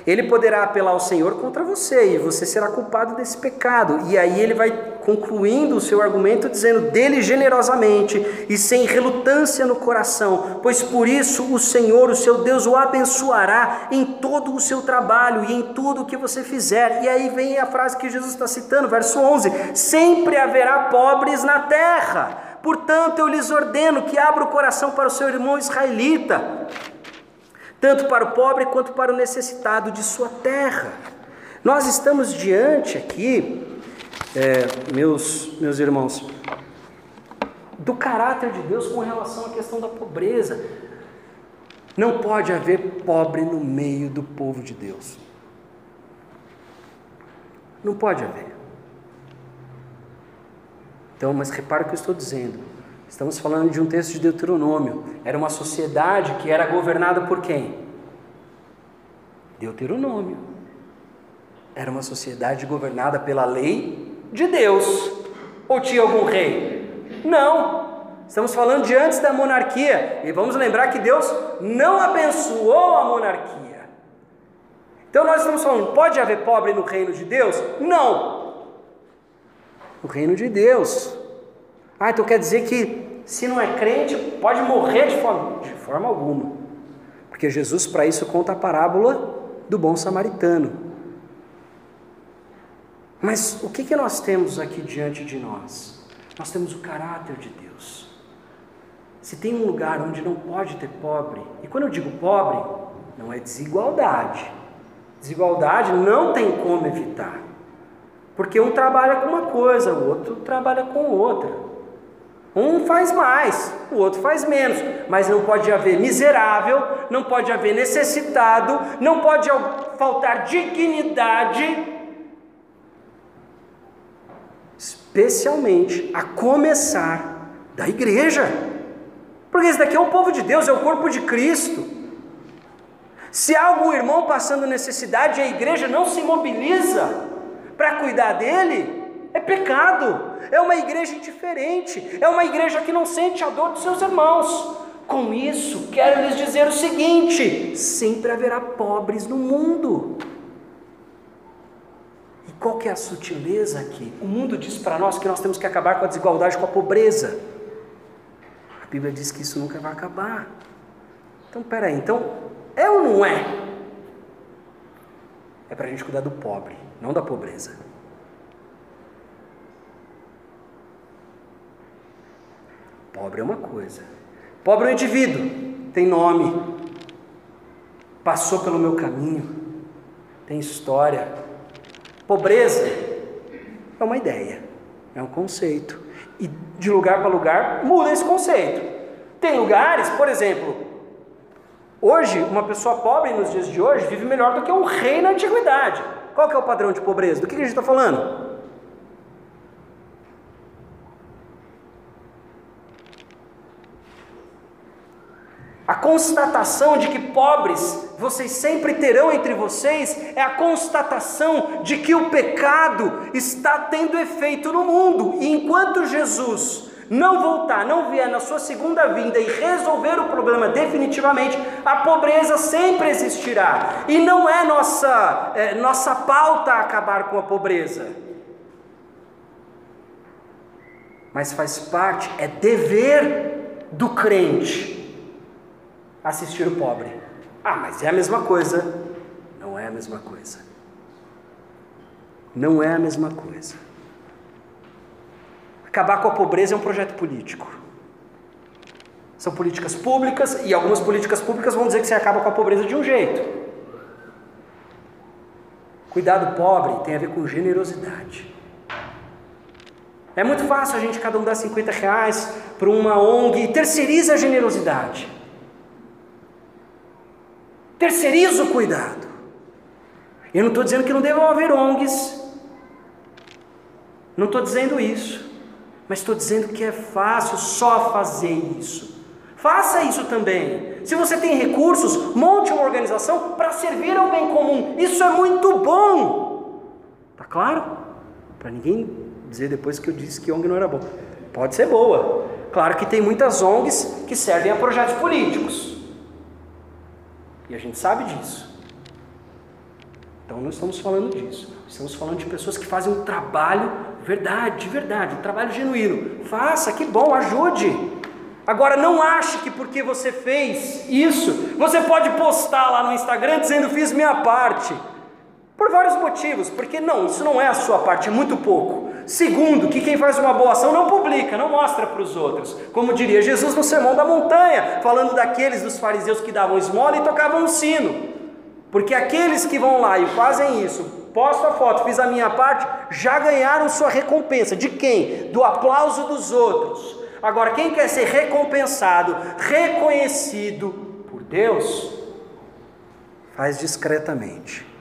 Ele poderá apelar ao Senhor contra você e você será culpado desse pecado. E aí ele vai concluindo o seu argumento dizendo: dele generosamente e sem relutância no coração, pois por isso o Senhor, o seu Deus, o abençoará em todo o seu trabalho e em tudo o que você fizer. E aí vem a frase que Jesus está citando, verso 11: sempre haverá pobres na terra. Portanto, eu lhes ordeno que abra o coração para o seu irmão israelita tanto para o pobre quanto para o necessitado de sua terra. Nós estamos diante aqui, é, meus, meus irmãos, do caráter de Deus com relação à questão da pobreza. Não pode haver pobre no meio do povo de Deus. Não pode haver. Então, mas repara o que eu estou dizendo. Estamos falando de um texto de Deuteronômio. Era uma sociedade que era governada por quem? Deuteronômio. Era uma sociedade governada pela lei de Deus. Ou tinha algum rei? Não. Estamos falando de antes da monarquia. E vamos lembrar que Deus não abençoou a monarquia. Então nós estamos falando, pode haver pobre no reino de Deus? Não. No reino de Deus. Ah, então quer dizer que se não é crente, pode morrer de fome? De forma alguma. Porque Jesus, para isso, conta a parábola do bom samaritano. Mas o que, que nós temos aqui diante de nós? Nós temos o caráter de Deus. Se tem um lugar onde não pode ter pobre, e quando eu digo pobre, não é desigualdade. Desigualdade não tem como evitar. Porque um trabalha com uma coisa, o outro trabalha com outra. Um faz mais, o outro faz menos, mas não pode haver miserável, não pode haver necessitado, não pode faltar dignidade, especialmente a começar da igreja, porque esse daqui é o povo de Deus, é o corpo de Cristo. Se há algum irmão passando necessidade e a igreja não se mobiliza para cuidar dele, é pecado. É uma igreja indiferente. É uma igreja que não sente a dor dos seus irmãos. Com isso, quero lhes dizer o seguinte: sempre haverá pobres no mundo. E qual que é a sutileza aqui? O mundo diz para nós que nós temos que acabar com a desigualdade, com a pobreza. A Bíblia diz que isso nunca vai acabar. Então, peraí, então é ou não é? É para a gente cuidar do pobre, não da pobreza. Pobre é uma coisa. Pobre é um indivíduo, tem nome, passou pelo meu caminho, tem história. Pobreza é uma ideia, é um conceito. E de lugar para lugar muda esse conceito. Tem lugares, por exemplo, hoje, uma pessoa pobre nos dias de hoje vive melhor do que um rei na antiguidade. Qual que é o padrão de pobreza? Do que a gente está falando? A constatação de que pobres vocês sempre terão entre vocês é a constatação de que o pecado está tendo efeito no mundo. E enquanto Jesus não voltar, não vier na sua segunda vinda e resolver o problema definitivamente, a pobreza sempre existirá. E não é nossa, é, nossa pauta acabar com a pobreza. Mas faz parte, é dever do crente assistir o pobre. Ah, mas é a mesma coisa. Não é a mesma coisa. Não é a mesma coisa. Acabar com a pobreza é um projeto político. São políticas públicas e algumas políticas públicas vão dizer que você acaba com a pobreza de um jeito. Cuidado pobre tem a ver com generosidade. É muito fácil a gente cada um dar 50 reais para uma ONG e terceiriza a generosidade. Terceiriza o cuidado. Eu não estou dizendo que não devam haver ONGs. Não estou dizendo isso. Mas estou dizendo que é fácil só fazer isso. Faça isso também. Se você tem recursos, monte uma organização para servir ao bem comum. Isso é muito bom. Tá claro? Para ninguém dizer depois que eu disse que ONG não era bom. Pode ser boa. Claro que tem muitas ONGs que servem a projetos políticos. E a gente sabe disso. Então não estamos falando disso. Estamos falando de pessoas que fazem um trabalho verdade, de verdade, um trabalho genuíno. Faça, que bom, ajude. Agora não ache que porque você fez isso, você pode postar lá no Instagram dizendo fiz minha parte. Por vários motivos, porque não, isso não é a sua parte, é muito pouco. Segundo, que quem faz uma boa ação não publica, não mostra para os outros. Como diria Jesus no Sermão da Montanha, falando daqueles dos fariseus que davam esmola e tocavam o sino. Porque aqueles que vão lá e fazem isso, posto a foto, fiz a minha parte, já ganharam sua recompensa. De quem? Do aplauso dos outros. Agora, quem quer ser recompensado, reconhecido por Deus, faz discretamente.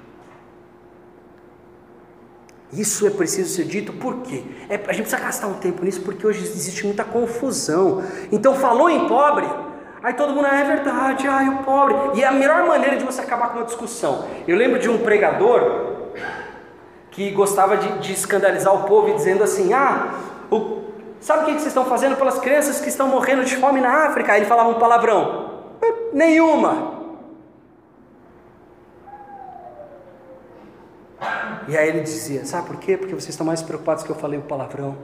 Isso é preciso ser dito, por quê? É, a gente precisa gastar um tempo nisso porque hoje existe muita confusão. Então, falou em pobre, aí todo mundo, ah, é verdade, ai, o pobre. E é a melhor maneira de você acabar com uma discussão. Eu lembro de um pregador que gostava de, de escandalizar o povo dizendo assim: ah, o, sabe o que vocês estão fazendo pelas crianças que estão morrendo de fome na África? Aí ele falava um palavrão: nenhuma. E aí ele dizia: Sabe por quê? Porque vocês estão mais preocupados que eu falei o palavrão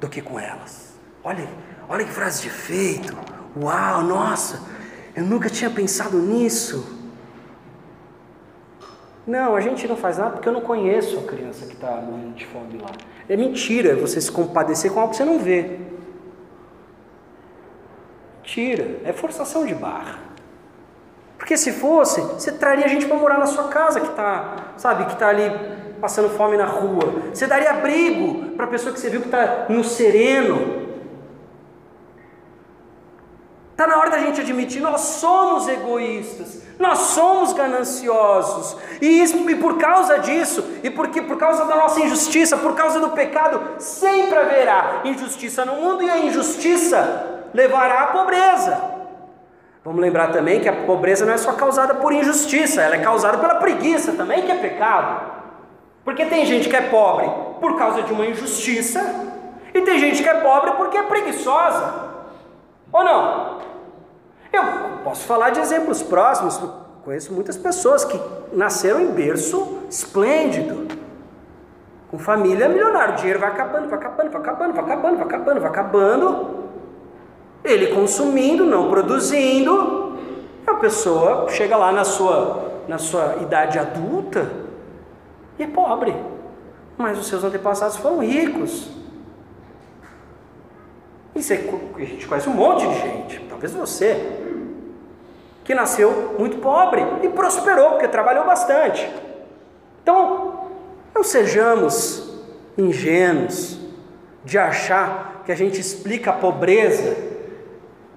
do que com elas. Olha, olha que frase de efeito. Uau, nossa, eu nunca tinha pensado nisso. Não, a gente não faz nada porque eu não conheço a criança que está morrendo de fome lá. É mentira você se compadecer com algo que você não vê. Mentira, é forçação de barra. Porque se fosse, você traria gente para morar na sua casa que está, sabe, que está ali passando fome na rua. Você daria abrigo para a pessoa que você viu que está no sereno. Está na hora da gente admitir, nós somos egoístas, nós somos gananciosos, e, isso, e por causa disso, e porque por causa da nossa injustiça, por causa do pecado, sempre haverá injustiça no mundo, e a injustiça levará à pobreza. Vamos lembrar também que a pobreza não é só causada por injustiça, ela é causada pela preguiça também, que é pecado. Porque tem gente que é pobre por causa de uma injustiça, e tem gente que é pobre porque é preguiçosa. Ou não? Eu posso falar de exemplos próximos, conheço muitas pessoas que nasceram em berço esplêndido, com família milionária, o dinheiro vai acabando, vai acabando, vai acabando, vai acabando, vai acabando, vai acabando. Ele consumindo, não produzindo, a pessoa chega lá na sua, na sua idade adulta, e é pobre, mas os seus antepassados foram ricos. E você, a gente conhece um monte de gente, talvez você, que nasceu muito pobre e prosperou porque trabalhou bastante. Então, não sejamos ingênuos de achar que a gente explica a pobreza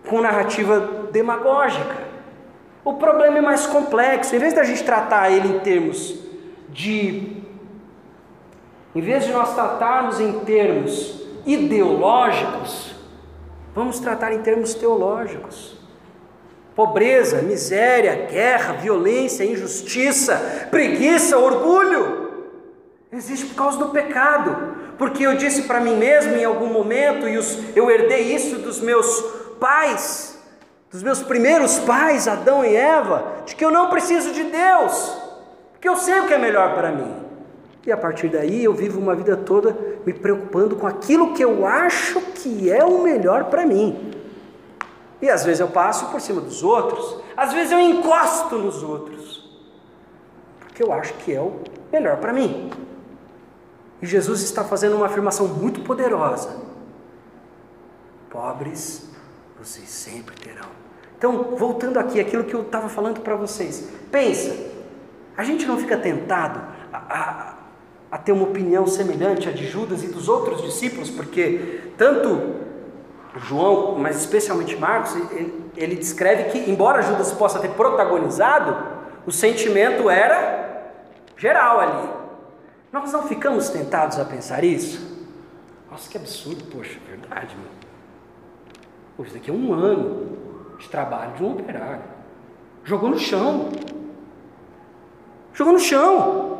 com narrativa demagógica. O problema é mais complexo. Em vez da gente tratar ele em termos de. Em vez de nós tratarmos em termos ideológicos, vamos tratar em termos teológicos. Pobreza, miséria, guerra, violência, injustiça, preguiça, orgulho, existe por causa do pecado. Porque eu disse para mim mesmo em algum momento, e eu herdei isso dos meus pais, dos meus primeiros pais, Adão e Eva, de que eu não preciso de Deus, porque eu sei o que é melhor para mim. E a partir daí eu vivo uma vida toda me preocupando com aquilo que eu acho que é o melhor para mim. E às vezes eu passo por cima dos outros, às vezes eu encosto nos outros, porque eu acho que é o melhor para mim. E Jesus está fazendo uma afirmação muito poderosa: pobres vocês sempre terão. Então, voltando aqui, aquilo que eu estava falando para vocês, pensa, a gente não fica tentado a, a, a ter uma opinião semelhante à de Judas e dos outros discípulos, porque tanto João, mas especialmente Marcos, ele, ele, descreve que, embora Judas possa ter protagonizado, o sentimento era geral ali. Nós não ficamos tentados a pensar isso? Nossa, que absurdo, poxa, verdade, meu. Poxa, isso daqui é um ano de trabalho de um operário. Jogou no chão. Jogou no chão.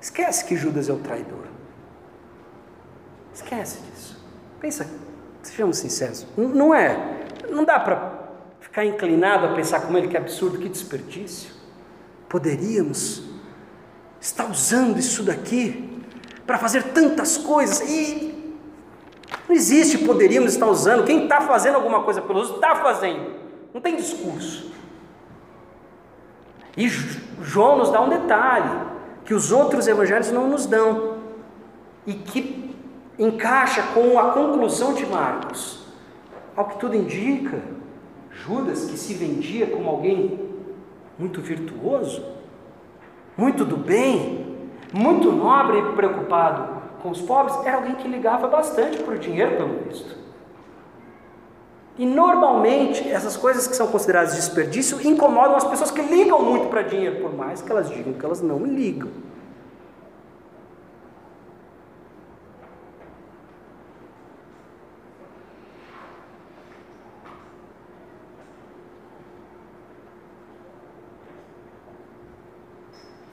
Esquece que Judas é o traidor. Esquece disso. Pensa, sejamos sinceros, não é, não dá para ficar inclinado a pensar como ele que absurdo, que desperdício. Poderíamos estar usando isso daqui para fazer tantas coisas e não existe poderíamos estar usando. Quem está fazendo alguma coisa pelos outros está fazendo, não tem discurso. E João nos dá um detalhe que os outros evangelhos não nos dão e que encaixa com a conclusão de Marcos. Ao que tudo indica, Judas, que se vendia como alguém muito virtuoso, muito do bem, muito nobre e preocupado com os pobres, era alguém que ligava bastante para o dinheiro, pelo visto. E normalmente essas coisas que são consideradas desperdício incomodam as pessoas que ligam muito para dinheiro, por mais que elas digam que elas não ligam.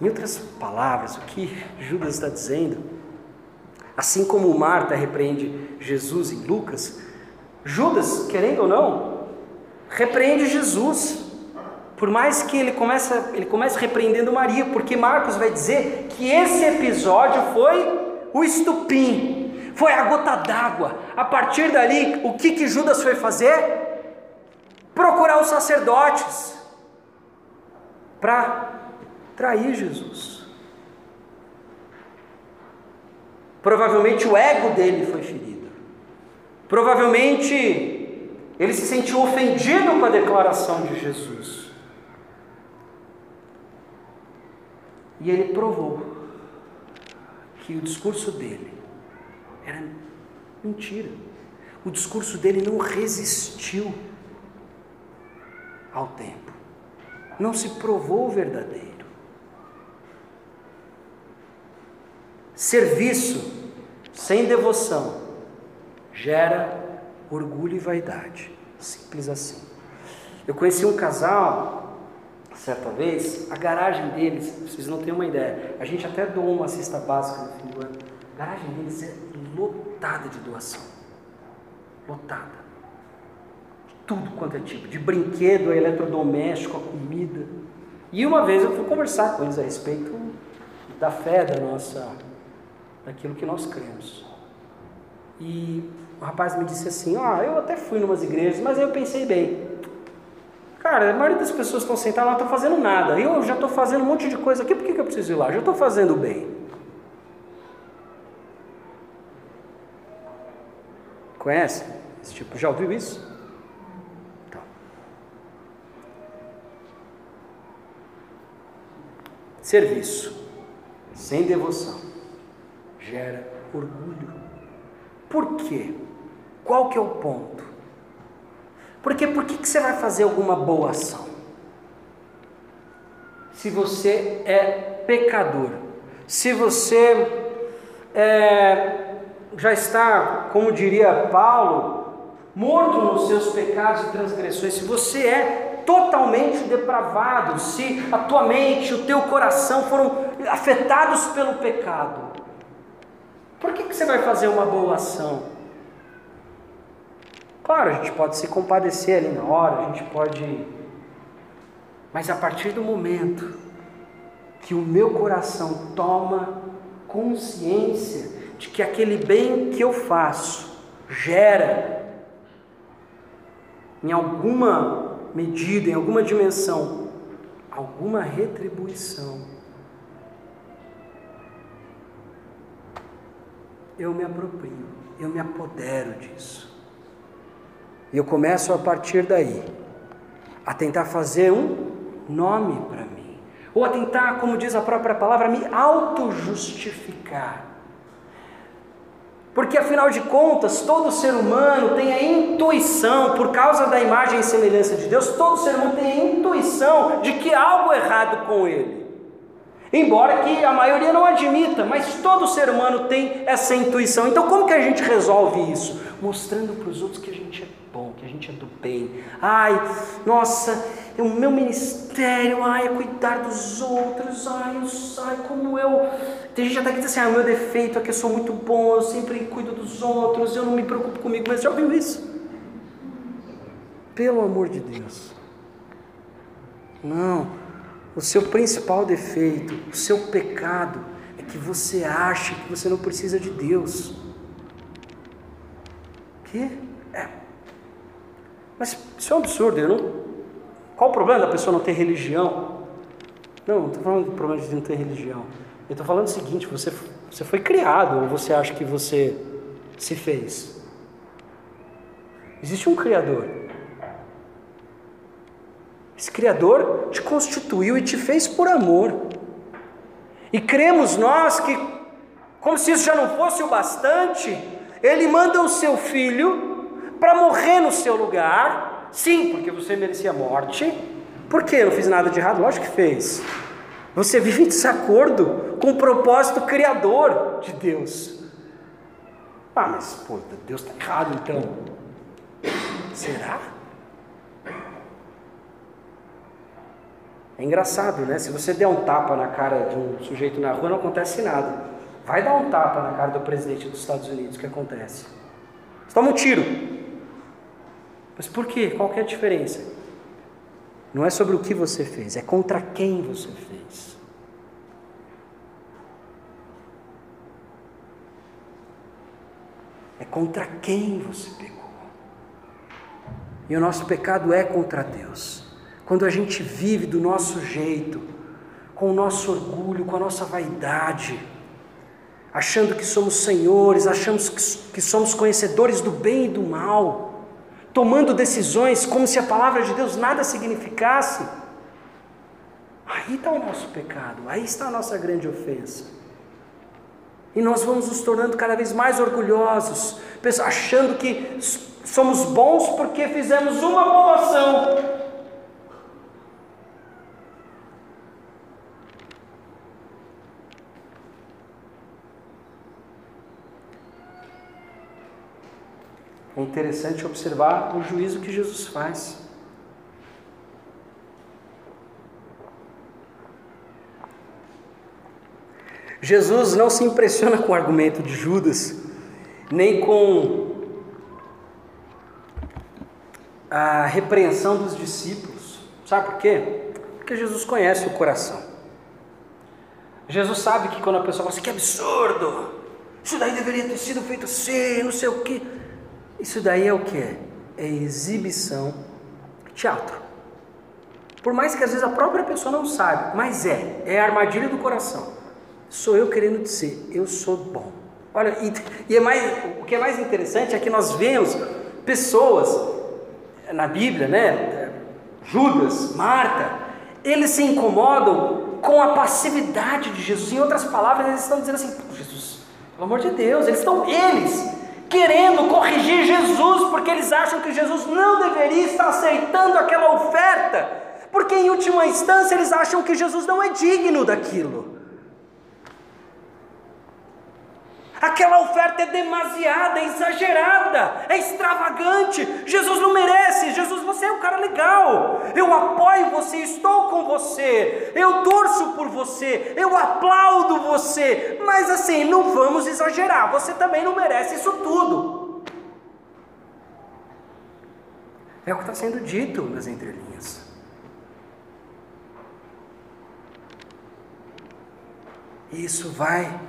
Em outras palavras, o que Judas está dizendo, assim como Marta repreende Jesus em Lucas, Judas, querendo ou não, repreende Jesus. Por mais que ele comece, ele comece repreendendo Maria, porque Marcos vai dizer que esse episódio foi o estupim, foi a gota d'água. A partir dali, o que, que Judas foi fazer? Procurar os sacerdotes para trair Jesus. Provavelmente o ego dele foi ferido. Provavelmente ele se sentiu ofendido com a declaração de Jesus. E ele provou que o discurso dele era mentira. O discurso dele não resistiu ao tempo. Não se provou verdadeiro. Serviço sem devoção gera orgulho e vaidade. Simples assim. Eu conheci um casal, certa vez, a garagem deles, vocês não têm uma ideia, a gente até doou uma cesta básica no fim do ano. A garagem deles é lotada de doação. Lotada. Tudo quanto é tipo, de brinquedo, a eletrodoméstico, a comida. E uma vez eu fui conversar com eles a respeito da fé da nossa daquilo que nós cremos. E o rapaz me disse assim: ó, eu até fui em umas igrejas, mas aí eu pensei bem. Cara, a maioria das pessoas estão sentadas lá, estão fazendo nada. Eu já estou fazendo um monte de coisa aqui, por que, que eu preciso ir lá? Já estou fazendo bem. Conhece? Esse tipo, já ouviu isso? Então. Serviço sem devoção gera orgulho. Por quê? Qual que é o ponto? Porque por que, que você vai fazer alguma boa ação? Se você é pecador, se você é, já está, como diria Paulo, morto nos seus pecados e transgressões, se você é totalmente depravado, se a tua mente, o teu coração foram afetados pelo pecado, por que, que você vai fazer uma boa ação? Claro, a gente pode se compadecer ali na hora, a gente pode. Mas a partir do momento que o meu coração toma consciência de que aquele bem que eu faço gera, em alguma medida, em alguma dimensão, alguma retribuição, eu me aproprio, eu me apodero disso. E eu começo a partir daí a tentar fazer um nome para mim, ou a tentar, como diz a própria palavra, me auto-justificar. Porque afinal de contas, todo ser humano tem a intuição, por causa da imagem e semelhança de Deus, todo ser humano tem a intuição de que algo errado com ele. Embora que a maioria não admita, mas todo ser humano tem essa intuição. Então, como que a gente resolve isso? Mostrando para os outros que a gente é bom, que a gente é do bem. Ai, nossa, o meu ministério, ai, é cuidar dos outros. Ai, ai como eu. Tem gente até que diz assim: ah, o meu defeito é que eu sou muito bom, eu sempre cuido dos outros, eu não me preocupo comigo. Mas já ouviu isso? Pelo amor de Deus. Não. O seu principal defeito, o seu pecado, é que você acha que você não precisa de Deus. Que? É. Mas isso é um absurdo, não. Qual o problema da pessoa não ter religião? Não, não estou falando do problema de não ter religião. Eu estou falando o seguinte: você, você foi criado ou você acha que você se fez? Existe um Criador. Esse Criador te constituiu e te fez por amor. E cremos nós que, como se isso já não fosse o bastante, Ele manda o seu filho para morrer no seu lugar. Sim, porque você merecia morte. Por quê? Não fiz nada de errado? Lógico que fez. Você vive em desacordo com o propósito criador de Deus. Ah, mas pô, Deus está errado então. Será? É engraçado, né? Se você der um tapa na cara de um sujeito na rua, não acontece nada. Vai dar um tapa na cara do presidente dos Estados Unidos, o que acontece? Você toma um tiro. Mas por quê? Qual que é a diferença? Não é sobre o que você fez, é contra quem você fez. É contra quem você pecou. E o nosso pecado é contra Deus. Quando a gente vive do nosso jeito, com o nosso orgulho, com a nossa vaidade, achando que somos senhores, achamos que somos conhecedores do bem e do mal, tomando decisões como se a palavra de Deus nada significasse. Aí está o nosso pecado, aí está a nossa grande ofensa. E nós vamos nos tornando cada vez mais orgulhosos, achando que somos bons porque fizemos uma boa ação. É interessante observar o juízo que Jesus faz. Jesus não se impressiona com o argumento de Judas, nem com a repreensão dos discípulos. Sabe por quê? Porque Jesus conhece o coração. Jesus sabe que quando a pessoa fala assim, que absurdo, isso daí deveria ter sido feito assim, não sei o quê. Isso daí é o que? É exibição, teatro. Por mais que às vezes a própria pessoa não saiba, mas é, é a armadilha do coração. Sou eu querendo dizer, eu sou bom. Olha, e, e é mais, o que é mais interessante é que nós vemos pessoas na Bíblia, né? Judas, Marta, eles se incomodam com a passividade de Jesus. Em outras palavras, eles estão dizendo assim: Jesus, pelo amor de Deus, eles estão, eles, querendo corrigir Jesus, porque eles acham que Jesus não deveria estar aceitando aquela oferta, porque em última instância eles acham que Jesus não é digno daquilo. Aquela oferta é demasiada, é exagerada, é extravagante. Jesus não merece. Jesus, você é um cara legal. Eu apoio você, estou com você. Eu torço por você, eu aplaudo você. Mas assim, não vamos exagerar. Você também não merece isso tudo. É o que está sendo dito nas entrelinhas. Isso vai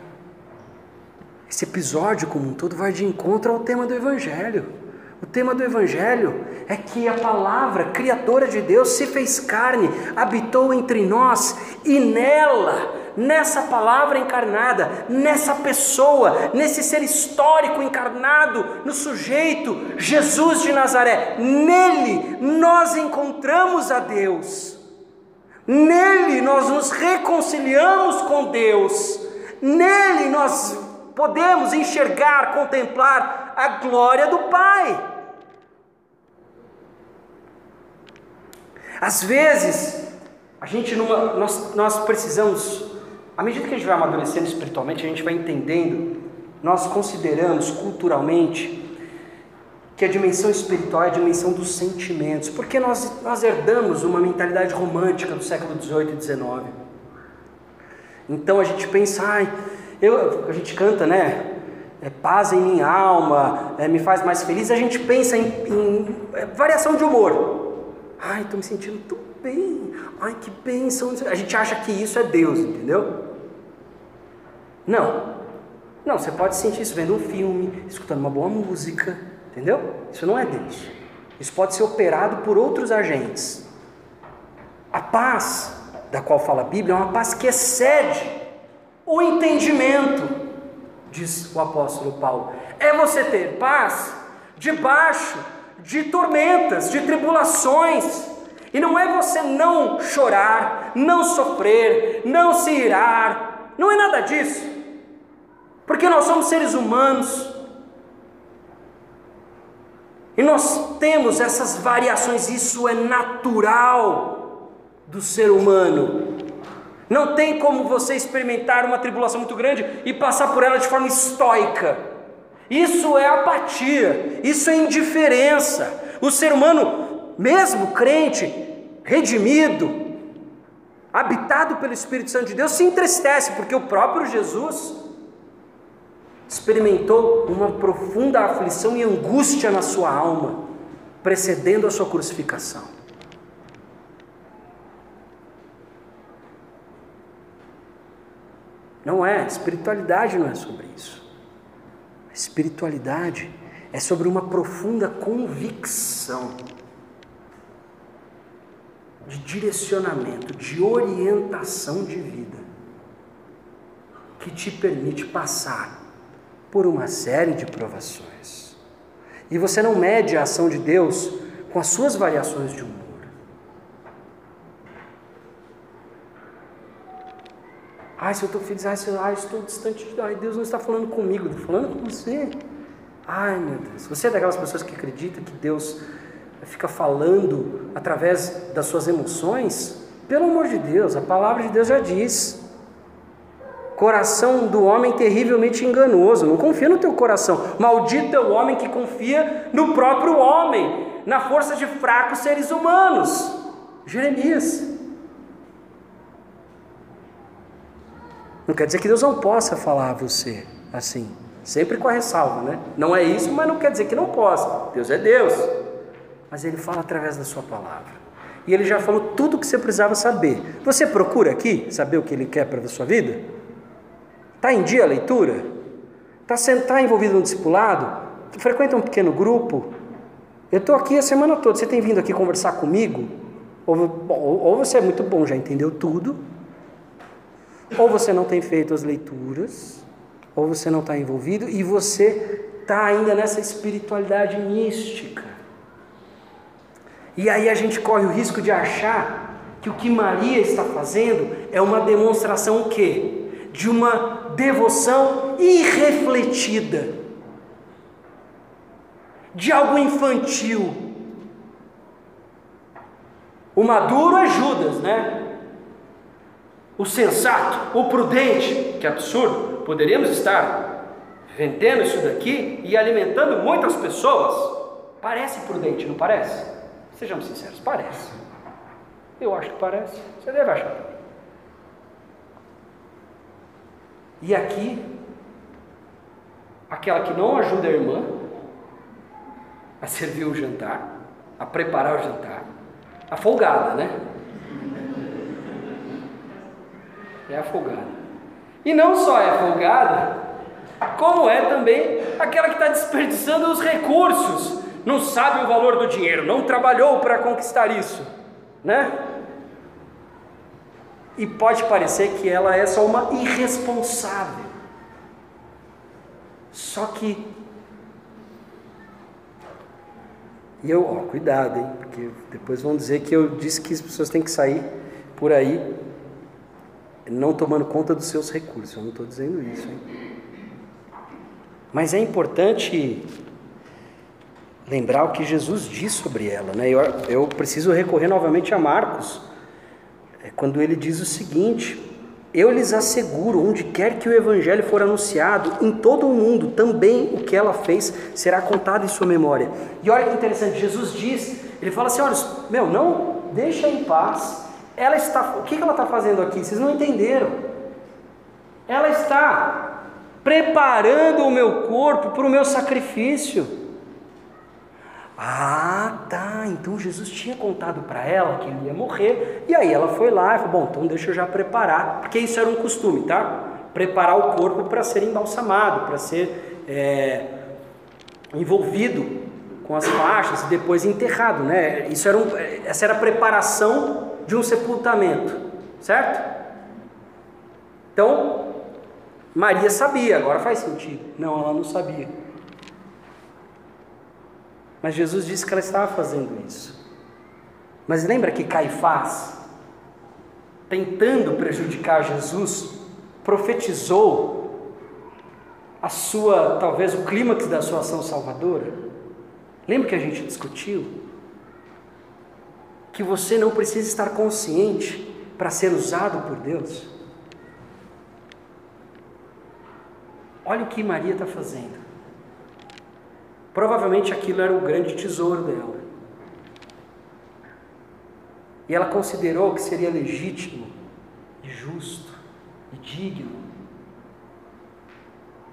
esse episódio como um todo vai de encontro ao tema do Evangelho. O tema do Evangelho é que a palavra criadora de Deus se fez carne, habitou entre nós e nela, nessa palavra encarnada, nessa pessoa, nesse ser histórico encarnado, no sujeito Jesus de Nazaré, nele nós encontramos a Deus, nele nós nos reconciliamos com Deus, nele nós podemos enxergar, contemplar a glória do Pai. Às vezes, a gente numa, nós, nós precisamos, à medida que a gente vai amadurecendo espiritualmente, a gente vai entendendo, nós consideramos culturalmente que a dimensão espiritual é a dimensão dos sentimentos, porque nós, nós herdamos uma mentalidade romântica do século XVIII e XIX. Então a gente pensa, ai, eu, a gente canta, né? É, paz em minha alma, é, me faz mais feliz. A gente pensa em, em é, variação de humor. Ai, estou me sentindo tão bem. Ai, que bênção. A gente acha que isso é Deus, entendeu? Não. Não, você pode sentir isso vendo um filme, escutando uma boa música, entendeu? Isso não é Deus. Isso pode ser operado por outros agentes. A paz da qual fala a Bíblia é uma paz que excede o entendimento, diz o apóstolo Paulo, é você ter paz debaixo de tormentas, de tribulações. E não é você não chorar, não sofrer, não se irar. Não é nada disso. Porque nós somos seres humanos. E nós temos essas variações, isso é natural do ser humano. Não tem como você experimentar uma tribulação muito grande e passar por ela de forma estoica. Isso é apatia, isso é indiferença. O ser humano, mesmo crente, redimido, habitado pelo Espírito Santo de Deus, se entristece, porque o próprio Jesus experimentou uma profunda aflição e angústia na sua alma, precedendo a sua crucificação. Não é, espiritualidade não é sobre isso. A espiritualidade é sobre uma profunda convicção de direcionamento, de orientação de vida, que te permite passar por uma série de provações. E você não mede a ação de Deus com as suas variações de humor. Ai, se eu estou feliz, ai, se eu, ai, estou distante ai, Deus não está falando comigo, está falando com você. Ai, meu Deus. Você é daquelas pessoas que acredita que Deus fica falando através das suas emoções? Pelo amor de Deus, a palavra de Deus já diz. Coração do homem terrivelmente enganoso. Não confia no teu coração. Maldito é o homem que confia no próprio homem, na força de fracos seres humanos. Jeremias. Não quer dizer que Deus não possa falar a você assim, sempre com a ressalva, né? Não é isso, mas não quer dizer que não possa. Deus é Deus. Mas Ele fala através da Sua palavra. E Ele já falou tudo o que você precisava saber. Você procura aqui saber o que Ele quer para a sua vida? Está em dia a leitura? Está tá envolvido no discipulado? Frequenta um pequeno grupo? Eu estou aqui a semana toda. Você tem vindo aqui conversar comigo? Ou, ou, ou você é muito bom, já entendeu tudo, ou você não tem feito as leituras, ou você não está envolvido e você está ainda nessa espiritualidade mística. E aí a gente corre o risco de achar que o que Maria está fazendo é uma demonstração o quê? De uma devoção irrefletida, de algo infantil. O maduro é Judas, né? O sensato, o prudente, que absurdo, poderíamos estar vendendo isso daqui e alimentando muitas pessoas. Parece prudente, não parece? Sejamos sinceros, parece. Eu acho que parece. Você deve achar. E aqui, aquela que não ajuda a irmã a servir o jantar, a preparar o jantar, a folgada, né? É a folgada. E não só é folgada, como é também aquela que está desperdiçando os recursos, não sabe o valor do dinheiro, não trabalhou para conquistar isso, né? E pode parecer que ela é só uma irresponsável. Só que. E eu, ó, cuidado, hein? Porque depois vão dizer que eu disse que as pessoas têm que sair por aí não tomando conta dos seus recursos. Eu não estou dizendo isso, hein? Mas é importante lembrar o que Jesus diz sobre ela, né? Eu, eu preciso recorrer novamente a Marcos é quando ele diz o seguinte: Eu lhes asseguro, onde quer que o evangelho for anunciado, em todo o mundo, também o que ela fez será contado em sua memória. E olha que interessante, Jesus diz, ele fala assim: olha, meu, não deixa em paz. Ela está, o que ela está fazendo aqui? Vocês não entenderam. Ela está preparando o meu corpo para o meu sacrifício. Ah, tá. Então Jesus tinha contado para ela que ele ia morrer. E aí ela foi lá e falou: Bom, então deixa eu já preparar. Porque isso era um costume, tá? Preparar o corpo para ser embalsamado, para ser é, envolvido com as faixas e depois enterrado, né? Isso era um, essa era a preparação de um sepultamento, certo? Então, Maria sabia, agora faz sentido. Não, ela não sabia. Mas Jesus disse que ela estava fazendo isso. Mas lembra que Caifás, tentando prejudicar Jesus, profetizou a sua, talvez o clímax da sua ação salvadora? Lembra que a gente discutiu? Que você não precisa estar consciente para ser usado por Deus. Olha o que Maria está fazendo. Provavelmente aquilo era o grande tesouro dela. E ela considerou que seria legítimo, e justo e digno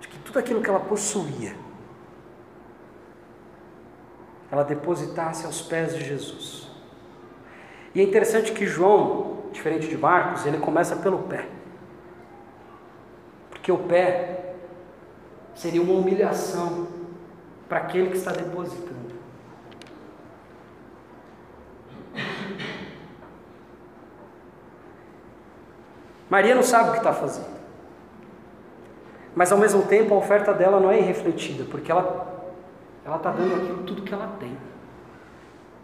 de que tudo aquilo que ela possuía ela depositasse aos pés de Jesus. E é interessante que João, diferente de Marcos, ele começa pelo pé. Porque o pé seria uma humilhação para aquele que está depositando. Maria não sabe o que está fazendo. Mas ao mesmo tempo a oferta dela não é irrefletida, porque ela está dando aquilo tudo que ela tem.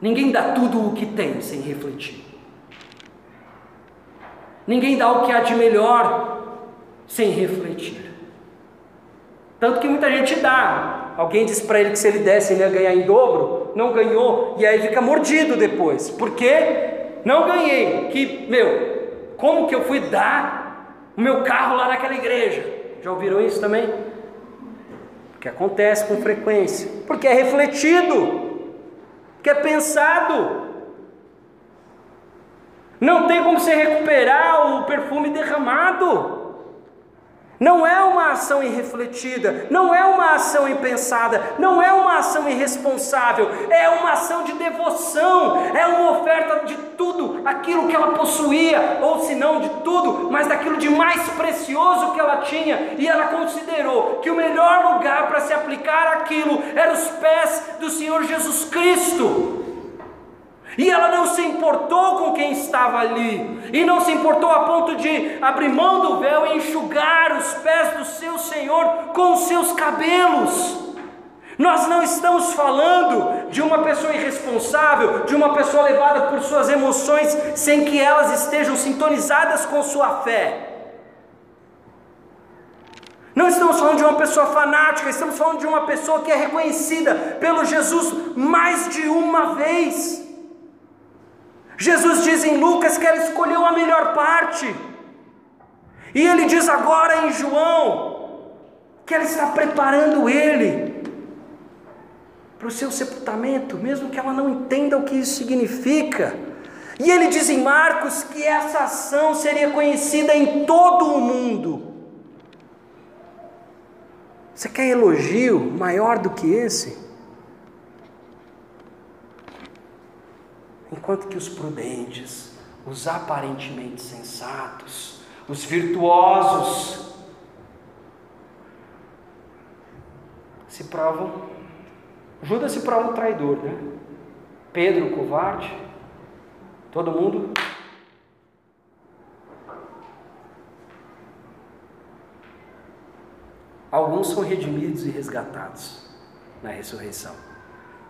Ninguém dá tudo o que tem sem refletir. Ninguém dá o que há de melhor sem refletir. Tanto que muita gente dá, Alguém disse para ele que se ele desse ele ia ganhar em dobro, não ganhou, e aí fica mordido depois. Por quê? Não ganhei. Que, meu, como que eu fui dar o meu carro lá naquela igreja? Já ouviram isso também? Porque acontece com frequência. Porque é refletido, porque é pensado. Não tem como você recuperar o perfume derramado. Não é uma ação irrefletida, não é uma ação impensada, não é uma ação irresponsável, é uma ação de devoção, é uma oferta de tudo aquilo que ela possuía, ou se não de tudo, mas daquilo de mais precioso que ela tinha, e ela considerou que o melhor lugar para se aplicar aquilo era os pés do Senhor Jesus Cristo. E ela não se importou com quem estava ali, e não se importou a ponto de abrir mão do véu e enxugar os pés do seu Senhor com os seus cabelos. Nós não estamos falando de uma pessoa irresponsável, de uma pessoa levada por suas emoções, sem que elas estejam sintonizadas com sua fé. Não estamos falando de uma pessoa fanática, estamos falando de uma pessoa que é reconhecida pelo Jesus mais de uma vez. Jesus diz em Lucas que ela escolheu a melhor parte. E ele diz agora em João que ela está preparando ele para o seu sepultamento, mesmo que ela não entenda o que isso significa. E ele diz em Marcos que essa ação seria conhecida em todo o mundo. Você quer elogio maior do que esse? Enquanto que os prudentes, os aparentemente sensatos, os virtuosos se provam. Judas se prova um traidor, né? Pedro, covarde. Todo mundo Alguns são redimidos e resgatados na ressurreição,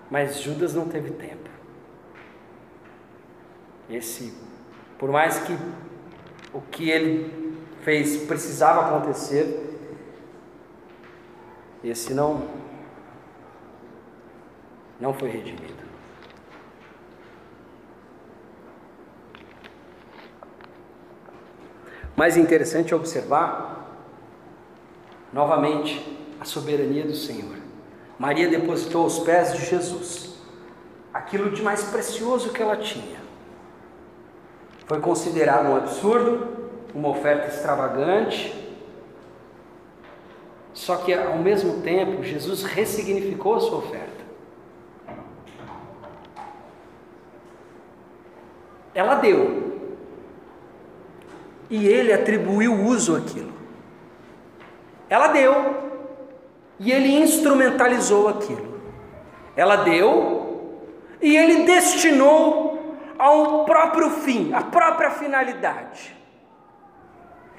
mas Judas não teve tempo. Esse, por mais que o que ele fez precisava acontecer, esse não não foi redimido. Mais interessante é observar novamente a soberania do Senhor. Maria depositou aos pés de Jesus aquilo de mais precioso que ela tinha. Foi considerado um absurdo, uma oferta extravagante. Só que ao mesmo tempo, Jesus ressignificou a sua oferta. Ela deu. E ele atribuiu uso àquilo. Ela deu e ele instrumentalizou aquilo. Ela deu e ele destinou a um próprio fim, a própria finalidade.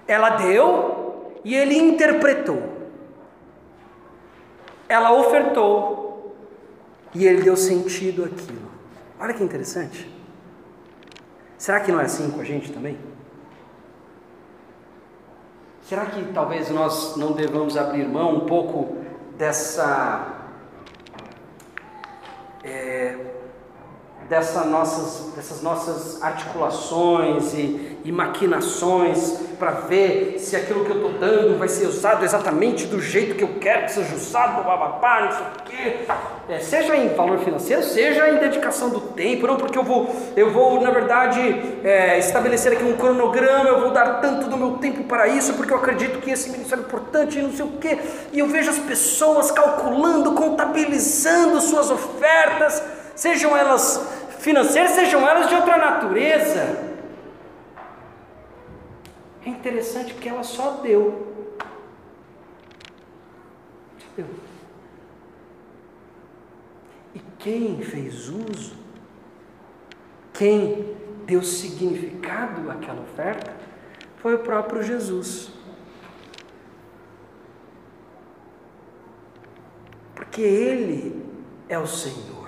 Ela deu e ele interpretou. Ela ofertou e ele deu sentido àquilo. Olha que interessante. Será que não é assim com a gente também? Será que talvez nós não devamos abrir mão um pouco dessa é, dessa nossas, dessas nossas articulações e, e maquinações para ver se aquilo que eu estou dando vai ser usado exatamente do jeito que eu quero que seja usado, bababá, não sei o quê. É, seja em valor financeiro, seja em dedicação do tempo, não porque eu vou, eu vou na verdade é, estabelecer aqui um cronograma, eu vou dar tanto do meu tempo para isso, porque eu acredito que esse ministério é importante e não sei o quê, e eu vejo as pessoas calculando, contabilizando suas ofertas, sejam elas financeiras, sejam elas de outra natureza. É interessante porque ela só deu. Deu. E quem fez uso, quem deu significado àquela oferta, foi o próprio Jesus. Porque Ele é o Senhor.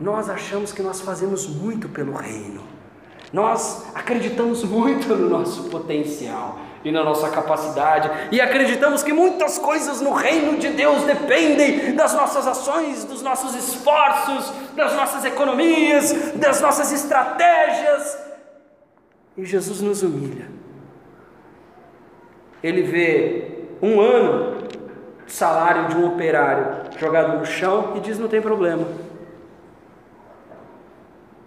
Nós achamos que nós fazemos muito pelo reino. Nós acreditamos muito no nosso potencial e na nossa capacidade, e acreditamos que muitas coisas no reino de Deus dependem das nossas ações, dos nossos esforços, das nossas economias, das nossas estratégias. E Jesus nos humilha. Ele vê um ano de salário de um operário jogado no chão e diz: não tem problema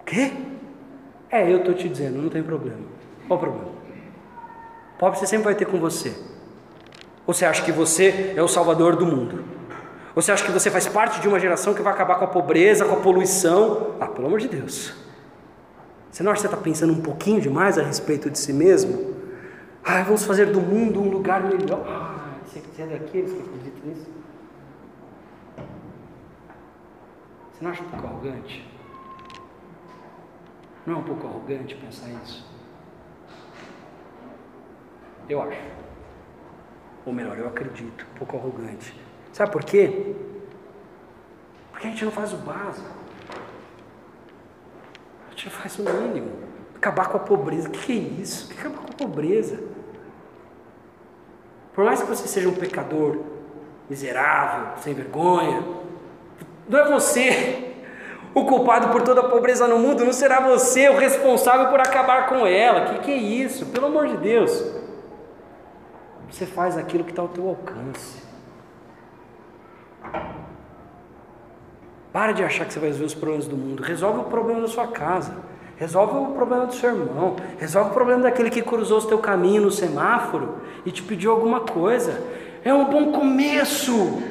Quê? É, eu estou te dizendo, não tem problema. Qual o problema? Pobre você sempre vai ter com você. Ou você acha que você é o salvador do mundo? Ou você acha que você faz parte de uma geração que vai acabar com a pobreza, com a poluição? Ah, pelo amor de Deus. Você não acha que você está pensando um pouquinho demais a respeito de si mesmo? Ah, vamos fazer do mundo um lugar melhor. Ah, você é daqueles que acreditam nisso? Você não acha um pouco arrogante? Não é um pouco arrogante pensar isso? Eu acho. Ou melhor, eu acredito, um pouco arrogante. Sabe por quê? Porque a gente não faz o básico. A gente não faz o mínimo. Acabar com a pobreza. O que é isso? O que é acabar com a pobreza? Por mais que você seja um pecador miserável, sem vergonha, não é você o culpado por toda a pobreza no mundo, não será você o responsável por acabar com ela. Que que é isso? Pelo amor de Deus. Você faz aquilo que está ao teu alcance. Para de achar que você vai resolver os problemas do mundo. Resolve o problema da sua casa. Resolve o problema do seu irmão. Resolve o problema daquele que cruzou o teu caminho no semáforo e te pediu alguma coisa. É um bom começo.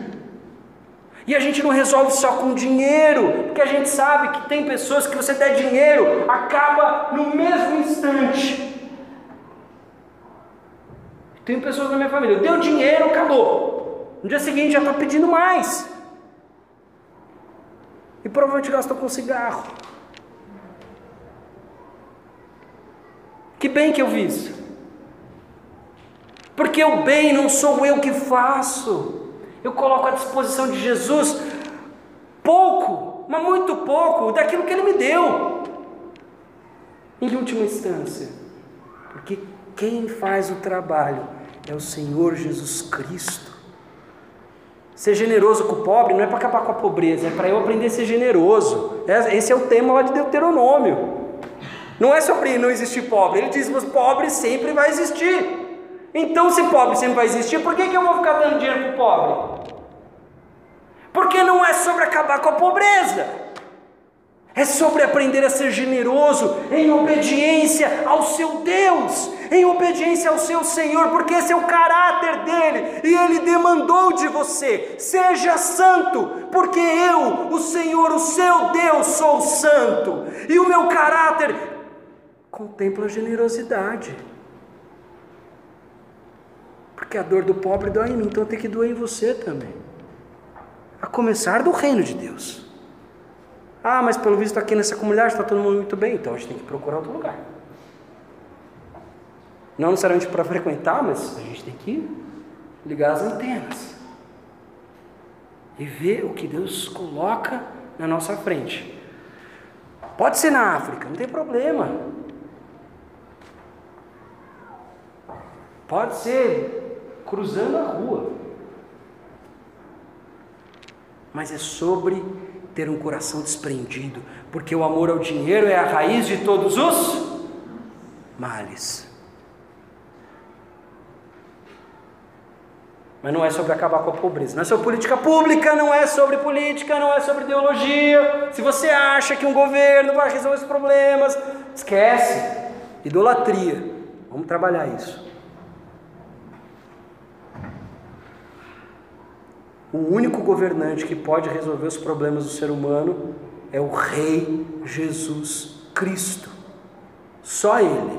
E a gente não resolve só com dinheiro, porque a gente sabe que tem pessoas que você der dinheiro, acaba no mesmo instante. Tem pessoas na minha família, deu dinheiro, acabou. No dia seguinte já está pedindo mais. E provavelmente gastou com cigarro. Que bem que eu vi isso. Porque o bem não sou eu que faço. Eu coloco à disposição de Jesus pouco, mas muito pouco, daquilo que Ele me deu. Em última instância, porque quem faz o trabalho é o Senhor Jesus Cristo. Ser generoso com o pobre não é para acabar com a pobreza, é para eu aprender a ser generoso. É, esse é o tema lá de Deuteronômio. Não é sobre não existir pobre, ele diz que os pobres sempre vai existir. Então, se pobre sempre vai existir, por que, que eu vou ficar dando dinheiro para o pobre? Porque não é sobre acabar com a pobreza, é sobre aprender a ser generoso em obediência ao seu Deus, em obediência ao seu Senhor, porque esse é o caráter dele e ele demandou de você: seja santo, porque eu, o Senhor, o seu Deus, sou santo, e o meu caráter contempla a generosidade. Porque a dor do pobre dói em mim, então tem que doer em você também. A começar do reino de Deus. Ah, mas pelo visto aqui nessa comunidade está todo mundo muito bem, então a gente tem que procurar outro lugar. Não necessariamente para frequentar, mas a gente tem que ligar as antenas e ver o que Deus coloca na nossa frente. Pode ser na África, não tem problema. Pode ser cruzando a rua. Mas é sobre ter um coração desprendido, porque o amor ao dinheiro é a raiz de todos os males. Mas não é sobre acabar com a pobreza, não é sobre política pública, não é sobre política, não é sobre ideologia. Se você acha que um governo vai resolver os problemas, esquece. Idolatria. Vamos trabalhar isso. O único governante que pode resolver os problemas do ser humano é o Rei Jesus Cristo. Só Ele.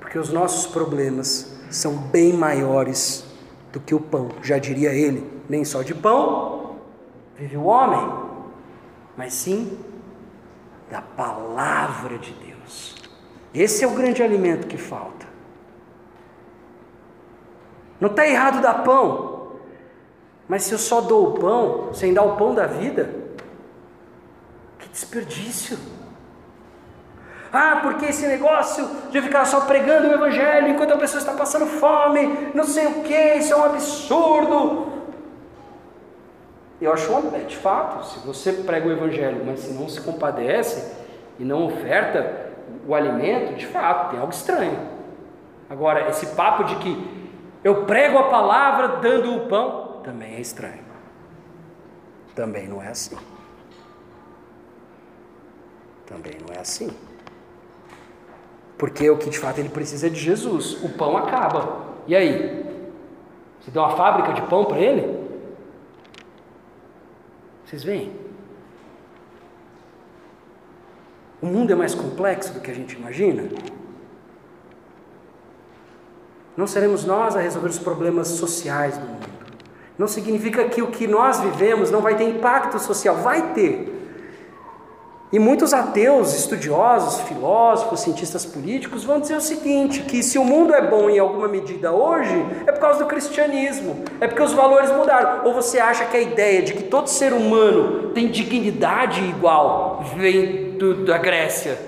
Porque os nossos problemas são bem maiores do que o pão. Já diria ele: nem só de pão vive o homem, mas sim da palavra de Deus. Esse é o grande alimento que falta. Não está errado dar pão, mas se eu só dou o pão, sem dar o pão da vida, que desperdício. Ah, porque esse negócio de ficar só pregando o Evangelho enquanto a pessoa está passando fome, não sei o que, isso é um absurdo. Eu acho é de fato, se você prega o Evangelho, mas se não se compadece e não oferta o alimento, de fato, tem algo estranho. Agora, esse papo de que eu prego a palavra dando o pão, também é estranho. Também não é assim. Também não é assim. Porque o que de fato ele precisa é de Jesus. O pão acaba. E aí? Você deu uma fábrica de pão para ele? Vocês veem? O mundo é mais complexo do que a gente imagina. Não seremos nós a resolver os problemas sociais do mundo. Não significa que o que nós vivemos não vai ter impacto social, vai ter. E muitos ateus, estudiosos, filósofos, cientistas políticos vão dizer o seguinte: que se o mundo é bom em alguma medida hoje, é por causa do cristianismo, é porque os valores mudaram. Ou você acha que a ideia de que todo ser humano tem dignidade igual vem do, da Grécia,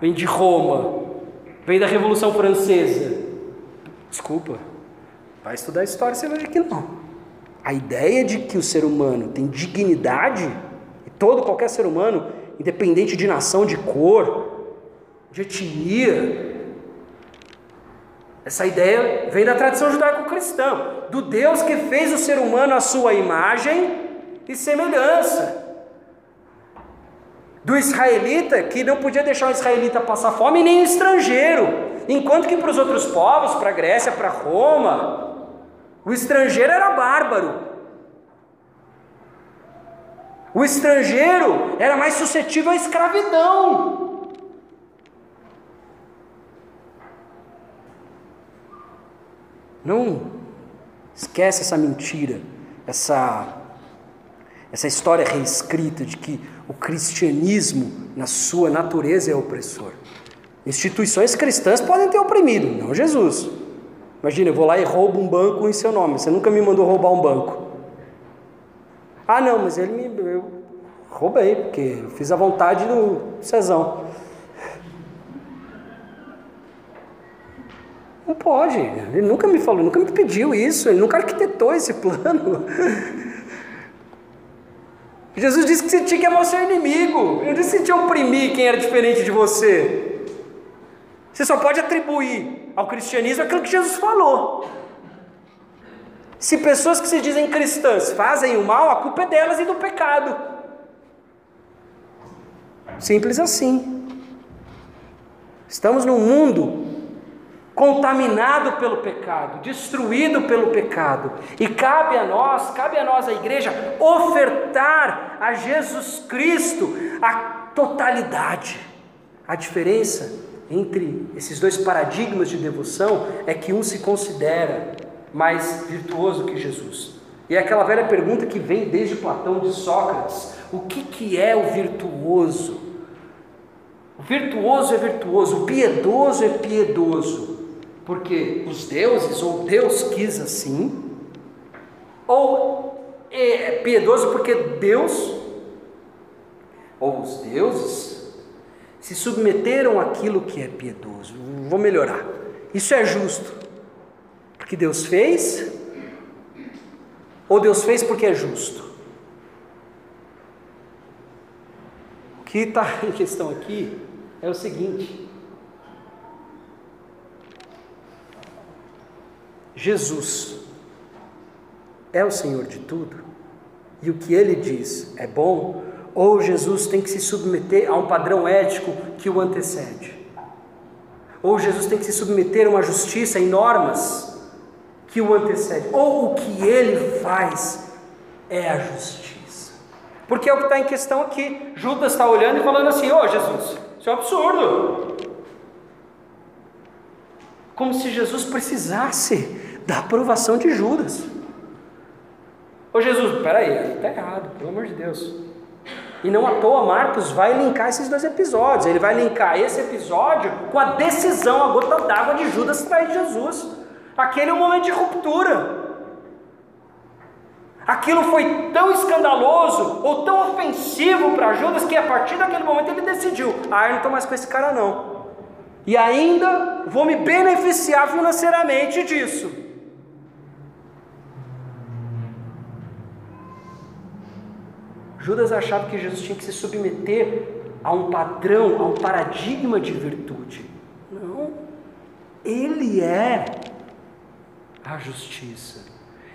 vem de Roma, vem da Revolução Francesa? Desculpa, vai estudar história, você vai ver que não. A ideia de que o ser humano tem dignidade Todo qualquer ser humano, independente de nação, de cor, de etnia. Essa ideia vem da tradição judaico-cristã, do Deus que fez o ser humano à sua imagem e semelhança. Do israelita que não podia deixar o israelita passar fome, nem o estrangeiro. Enquanto que para os outros povos, para a Grécia, para Roma, o estrangeiro era bárbaro, o estrangeiro era mais suscetível à escravidão. Não esquece essa mentira, essa essa história reescrita de que o cristianismo, na sua natureza, é opressor. Instituições cristãs podem ter oprimido, não Jesus. Imagina, eu vou lá e roubo um banco em seu nome. Você nunca me mandou roubar um banco. Ah, não, mas ele me. Eu roubei, porque eu fiz a vontade do Cezão. Não pode, ele nunca me falou, nunca me pediu isso, ele nunca arquitetou esse plano. Jesus disse que você tinha que amar o seu inimigo, ele disse que tinha que oprimir quem era diferente de você. Você só pode atribuir ao cristianismo aquilo que Jesus falou. Se pessoas que se dizem cristãs fazem o mal, a culpa é delas e do pecado. Simples assim. Estamos num mundo contaminado pelo pecado, destruído pelo pecado, e cabe a nós, cabe a nós, a igreja, ofertar a Jesus Cristo a totalidade. A diferença entre esses dois paradigmas de devoção é que um se considera mais virtuoso que Jesus? E é aquela velha pergunta que vem desde Platão de Sócrates: o que, que é o virtuoso? O virtuoso é virtuoso, o piedoso é piedoso, porque os deuses, ou Deus quis assim, ou é piedoso porque Deus, ou os deuses, se submeteram àquilo que é piedoso. Vou melhorar. Isso é justo porque Deus fez? Ou Deus fez porque é justo? O que está em questão aqui é o seguinte: Jesus é o Senhor de tudo, e o que ele diz é bom, ou Jesus tem que se submeter a um padrão ético que o antecede, ou Jesus tem que se submeter a uma justiça e normas que o antecede, ou o que ele faz é a justiça. Porque é o que está em questão aqui. Judas está olhando e falando assim: Ô oh, Jesus, isso é um absurdo. Como se Jesus precisasse da aprovação de Judas. Ô Jesus, peraí, está errado, pelo amor de Deus. E não à toa Marcos vai linkar esses dois episódios. Ele vai linkar esse episódio com a decisão, a gota d'água de Judas trair Jesus. Aquele é um momento de ruptura. Aquilo foi tão escandaloso ou tão ofensivo para Judas que a partir daquele momento ele decidiu: ah, eu não estou mais com esse cara não. E ainda vou me beneficiar financeiramente disso. Judas achava que Jesus tinha que se submeter a um padrão, a um paradigma de virtude. Não. Ele é a justiça.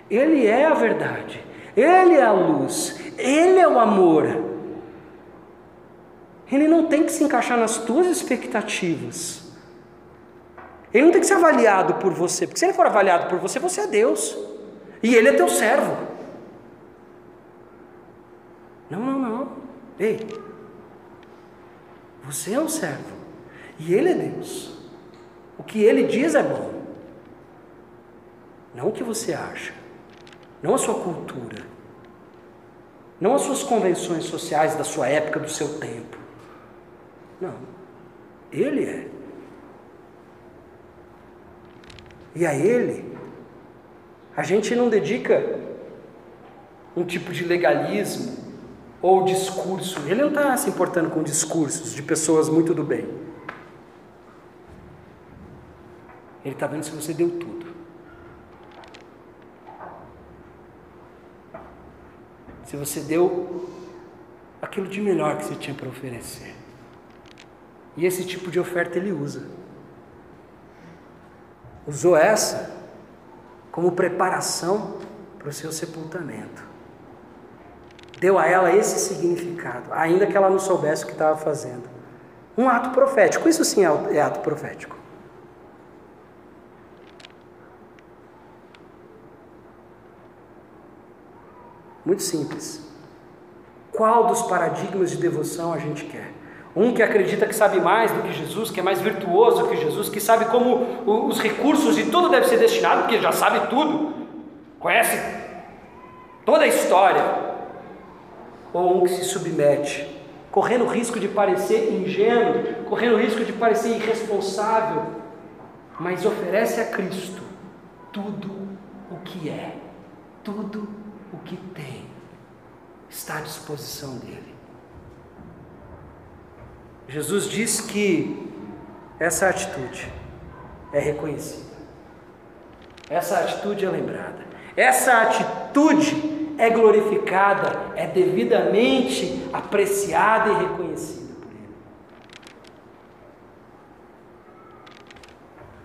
Ele é a verdade, Ele é a luz, Ele é o amor. Ele não tem que se encaixar nas tuas expectativas. Ele não tem que ser avaliado por você, porque se ele for avaliado por você, você é Deus. E ele é teu servo. Não, não, não. Ei. Você é um servo. E ele é Deus. O que ele diz é bom. Não o que você acha, não a sua cultura. não as suas convenções sociais da sua época, do seu tempo. Não. Ele é. E a Ele, a gente não dedica um tipo de legalismo ou discurso. Ele não está se importando com discursos de pessoas muito do bem. Ele está vendo se você deu tudo. Se você deu aquilo de melhor que você tinha para oferecer. E esse tipo de oferta ele usa. Usou essa como preparação para o seu sepultamento. Deu a ela esse significado, ainda que ela não soubesse o que estava fazendo. Um ato profético, isso sim é, é ato profético. Muito simples. Qual dos paradigmas de devoção a gente quer? Um que acredita que sabe mais do que Jesus, que é mais virtuoso que Jesus, que sabe como os recursos e tudo deve ser destinado, porque já sabe tudo, conhece toda a história. Ou um que se submete, correndo o risco de parecer ingênuo, correndo o risco de parecer irresponsável, mas oferece a Cristo tudo o que é, tudo o que tem está à disposição dele. Jesus diz que essa atitude é reconhecida, essa atitude é lembrada, essa atitude é glorificada, é devidamente apreciada e reconhecida por Ele.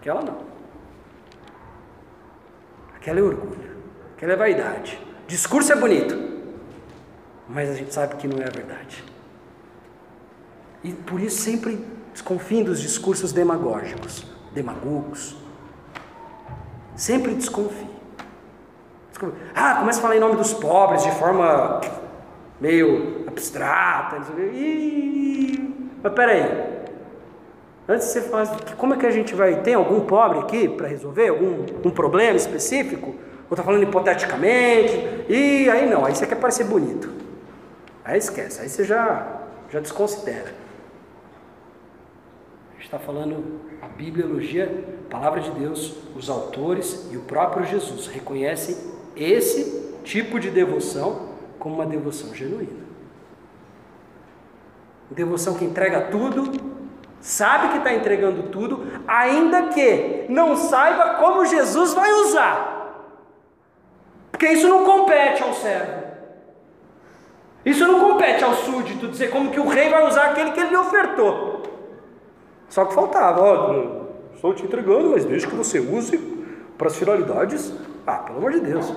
Aquela não. Aquela é orgulho, aquela é vaidade. Discurso é bonito, mas a gente sabe que não é a verdade. E por isso sempre desconfiem dos discursos demagógicos, demagogos. Sempre desconfie. Ah, começa a falar em nome dos pobres de forma meio abstrata. Ih, mas peraí. Antes você falar, como é que a gente vai. Tem algum pobre aqui para resolver? Algum um problema específico? ou está falando hipoteticamente, e aí não, aí você quer parecer bonito. Aí esquece, aí você já, já desconsidera. A gente está falando, a Bíblia elogia a palavra de Deus, os autores e o próprio Jesus reconhecem esse tipo de devoção como uma devoção genuína. Devoção que entrega tudo, sabe que está entregando tudo, ainda que não saiba como Jesus vai usar. Porque isso não compete ao servo. Isso não compete ao súdito dizer como que o rei vai usar aquele que ele lhe ofertou. Só que faltava, ó, estou te entregando, mas deixa que você use para as finalidades. Ah, pelo amor de Deus.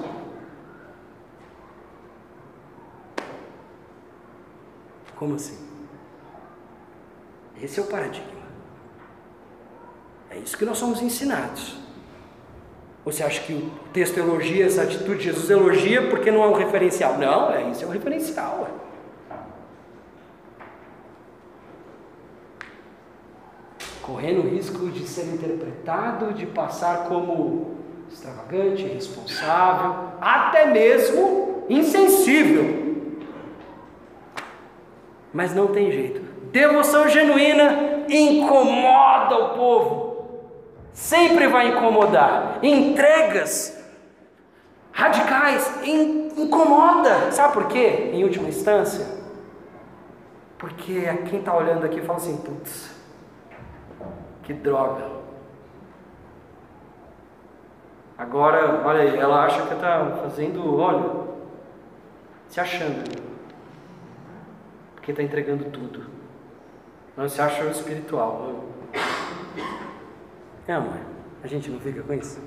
Como assim? Esse é o paradigma. É isso que nós somos ensinados. Você acha que o texto elogia essa atitude? Jesus elogia porque não é um referencial. Não, é isso é um referencial. Correndo o risco de ser interpretado, de passar como extravagante, irresponsável, até mesmo insensível. Mas não tem jeito. Devoção genuína incomoda o povo sempre vai incomodar. Entregas radicais incomoda. Sabe por quê? Em última instância, porque quem está olhando aqui fala assim: putz, que droga. Agora, olha aí, ela acha que está fazendo, olha, se achando, porque está entregando tudo. Não se acha espiritual. É, amor? A gente não fica com isso?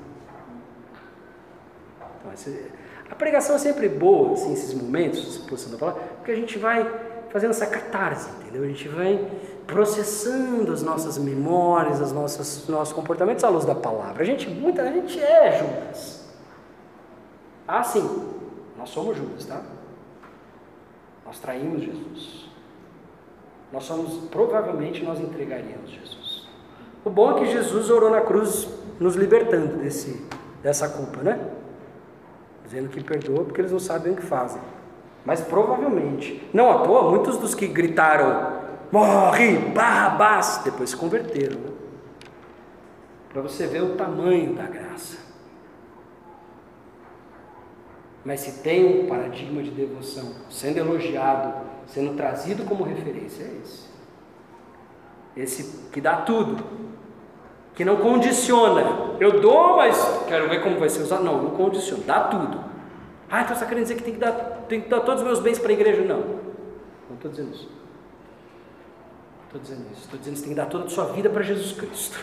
Então, esse, a pregação é sempre boa, assim, esses momentos de exposição da palavra, porque a gente vai fazendo essa catarse, entendeu? A gente vai processando as nossas memórias, os nossos comportamentos à luz da palavra. A gente, muita gente é Judas. Ah, sim, nós somos Judas, tá? Nós traímos Jesus. Nós somos, provavelmente, nós entregaríamos Jesus. O bom é que Jesus orou na cruz nos libertando desse, dessa culpa, né? Dizendo que perdoa porque eles não sabem o que fazem. Mas provavelmente, não à toa, muitos dos que gritaram morre, Barrabás, depois se converteram. Né? Para você ver o tamanho da graça. Mas se tem um paradigma de devoção sendo elogiado, sendo trazido como referência, é esse. Esse que dá tudo, que não condiciona. Eu dou, mas quero ver como vai ser usado. Não, não condiciona, dá tudo. Ah, então você está querendo dizer que tem que dar, tem que dar todos os meus bens para a igreja? Não, não estou dizendo isso. Estou dizendo isso. Estou dizendo que você tem que dar toda a sua vida para Jesus Cristo.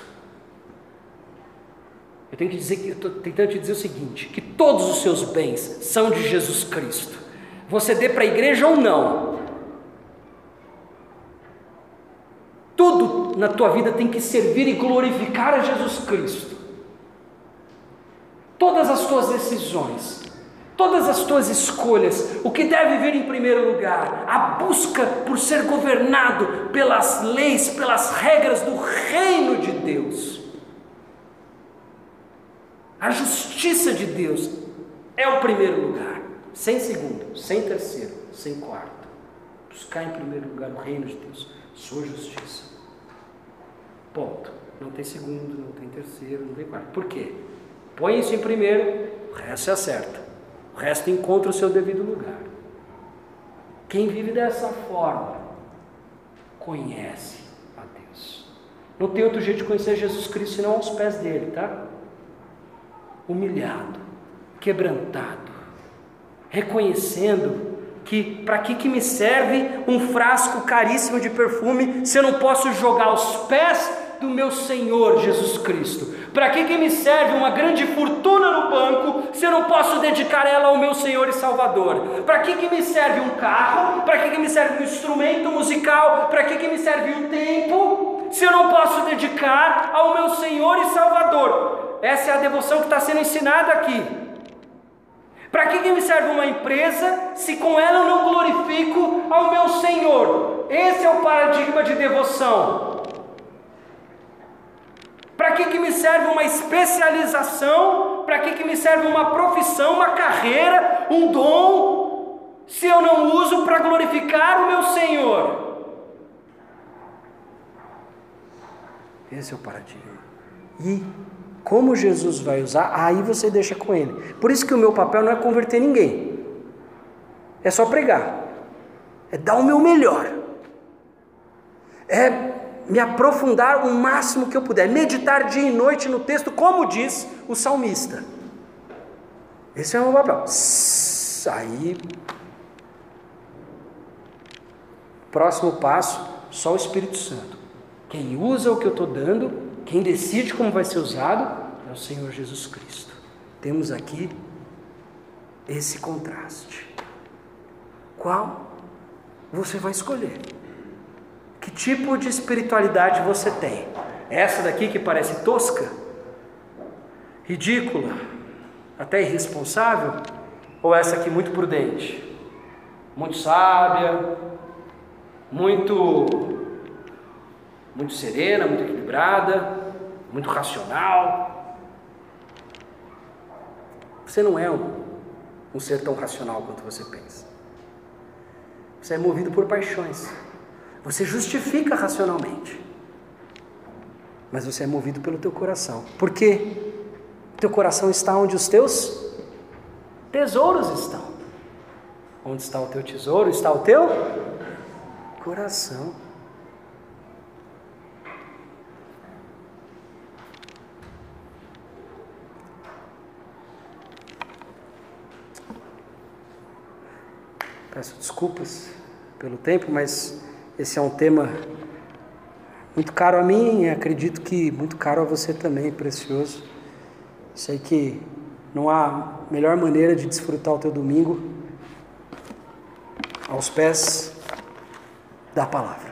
Eu tenho que dizer que estou tentando te dizer o seguinte: que todos os seus bens são de Jesus Cristo. Você dê para a igreja ou não. Tudo na tua vida tem que servir e glorificar a Jesus Cristo. Todas as tuas decisões, Todas as tuas escolhas, o que deve vir em primeiro lugar? A busca por ser governado pelas leis, pelas regras do reino de Deus. A justiça de Deus é o primeiro lugar, sem segundo, sem terceiro, sem quarto. Buscar em primeiro lugar o reino de Deus, sua justiça. Ponto. Não tem segundo, não tem terceiro, não tem quarto. Por quê? Põe isso em primeiro, o resto é acerta. O resto encontra o seu devido lugar. Quem vive dessa forma conhece a Deus. Não tem outro jeito de conhecer Jesus Cristo senão aos pés dele, tá? Humilhado, quebrantado, reconhecendo que para que, que me serve um frasco caríssimo de perfume se eu não posso jogar aos pés do meu Senhor Jesus Cristo? Para que, que me serve uma grande fortuna no banco se eu não posso dedicar ela ao meu Senhor e Salvador? Para que, que me serve um carro? Para que, que me serve um instrumento musical? Para que, que me serve um tempo se eu não posso dedicar ao meu Senhor e Salvador? Essa é a devoção que está sendo ensinada aqui. Para que, que me serve uma empresa se com ela eu não glorifico ao meu Senhor? Esse é o paradigma de devoção. Para que, que me serve uma especialização? Para que, que me serve uma profissão, uma carreira, um dom, se eu não uso para glorificar o meu Senhor? Esse é o paradigma. E como Jesus vai usar, aí você deixa com ele. Por isso que o meu papel não é converter ninguém, é só pregar, é dar o meu melhor, é me aprofundar o máximo que eu puder, meditar dia e noite no texto, como diz o salmista. Esse é o meu papel. Aí, próximo passo, só o Espírito Santo. Quem usa o que eu estou dando, quem decide como vai ser usado, é o Senhor Jesus Cristo. Temos aqui esse contraste. Qual você vai escolher? Que tipo de espiritualidade você tem? Essa daqui que parece tosca, ridícula, até irresponsável? Ou essa aqui muito prudente, muito sábia, muito muito serena, muito equilibrada, muito racional? Você não é um, um ser tão racional quanto você pensa. Você é movido por paixões. Você justifica racionalmente. Mas você é movido pelo teu coração. Por quê? Teu coração está onde os teus tesouros estão. Onde está o teu tesouro, está o teu coração. Peço desculpas pelo tempo, mas esse é um tema muito caro a mim e acredito que muito caro a você também, precioso. Sei que não há melhor maneira de desfrutar o teu domingo aos pés da palavra.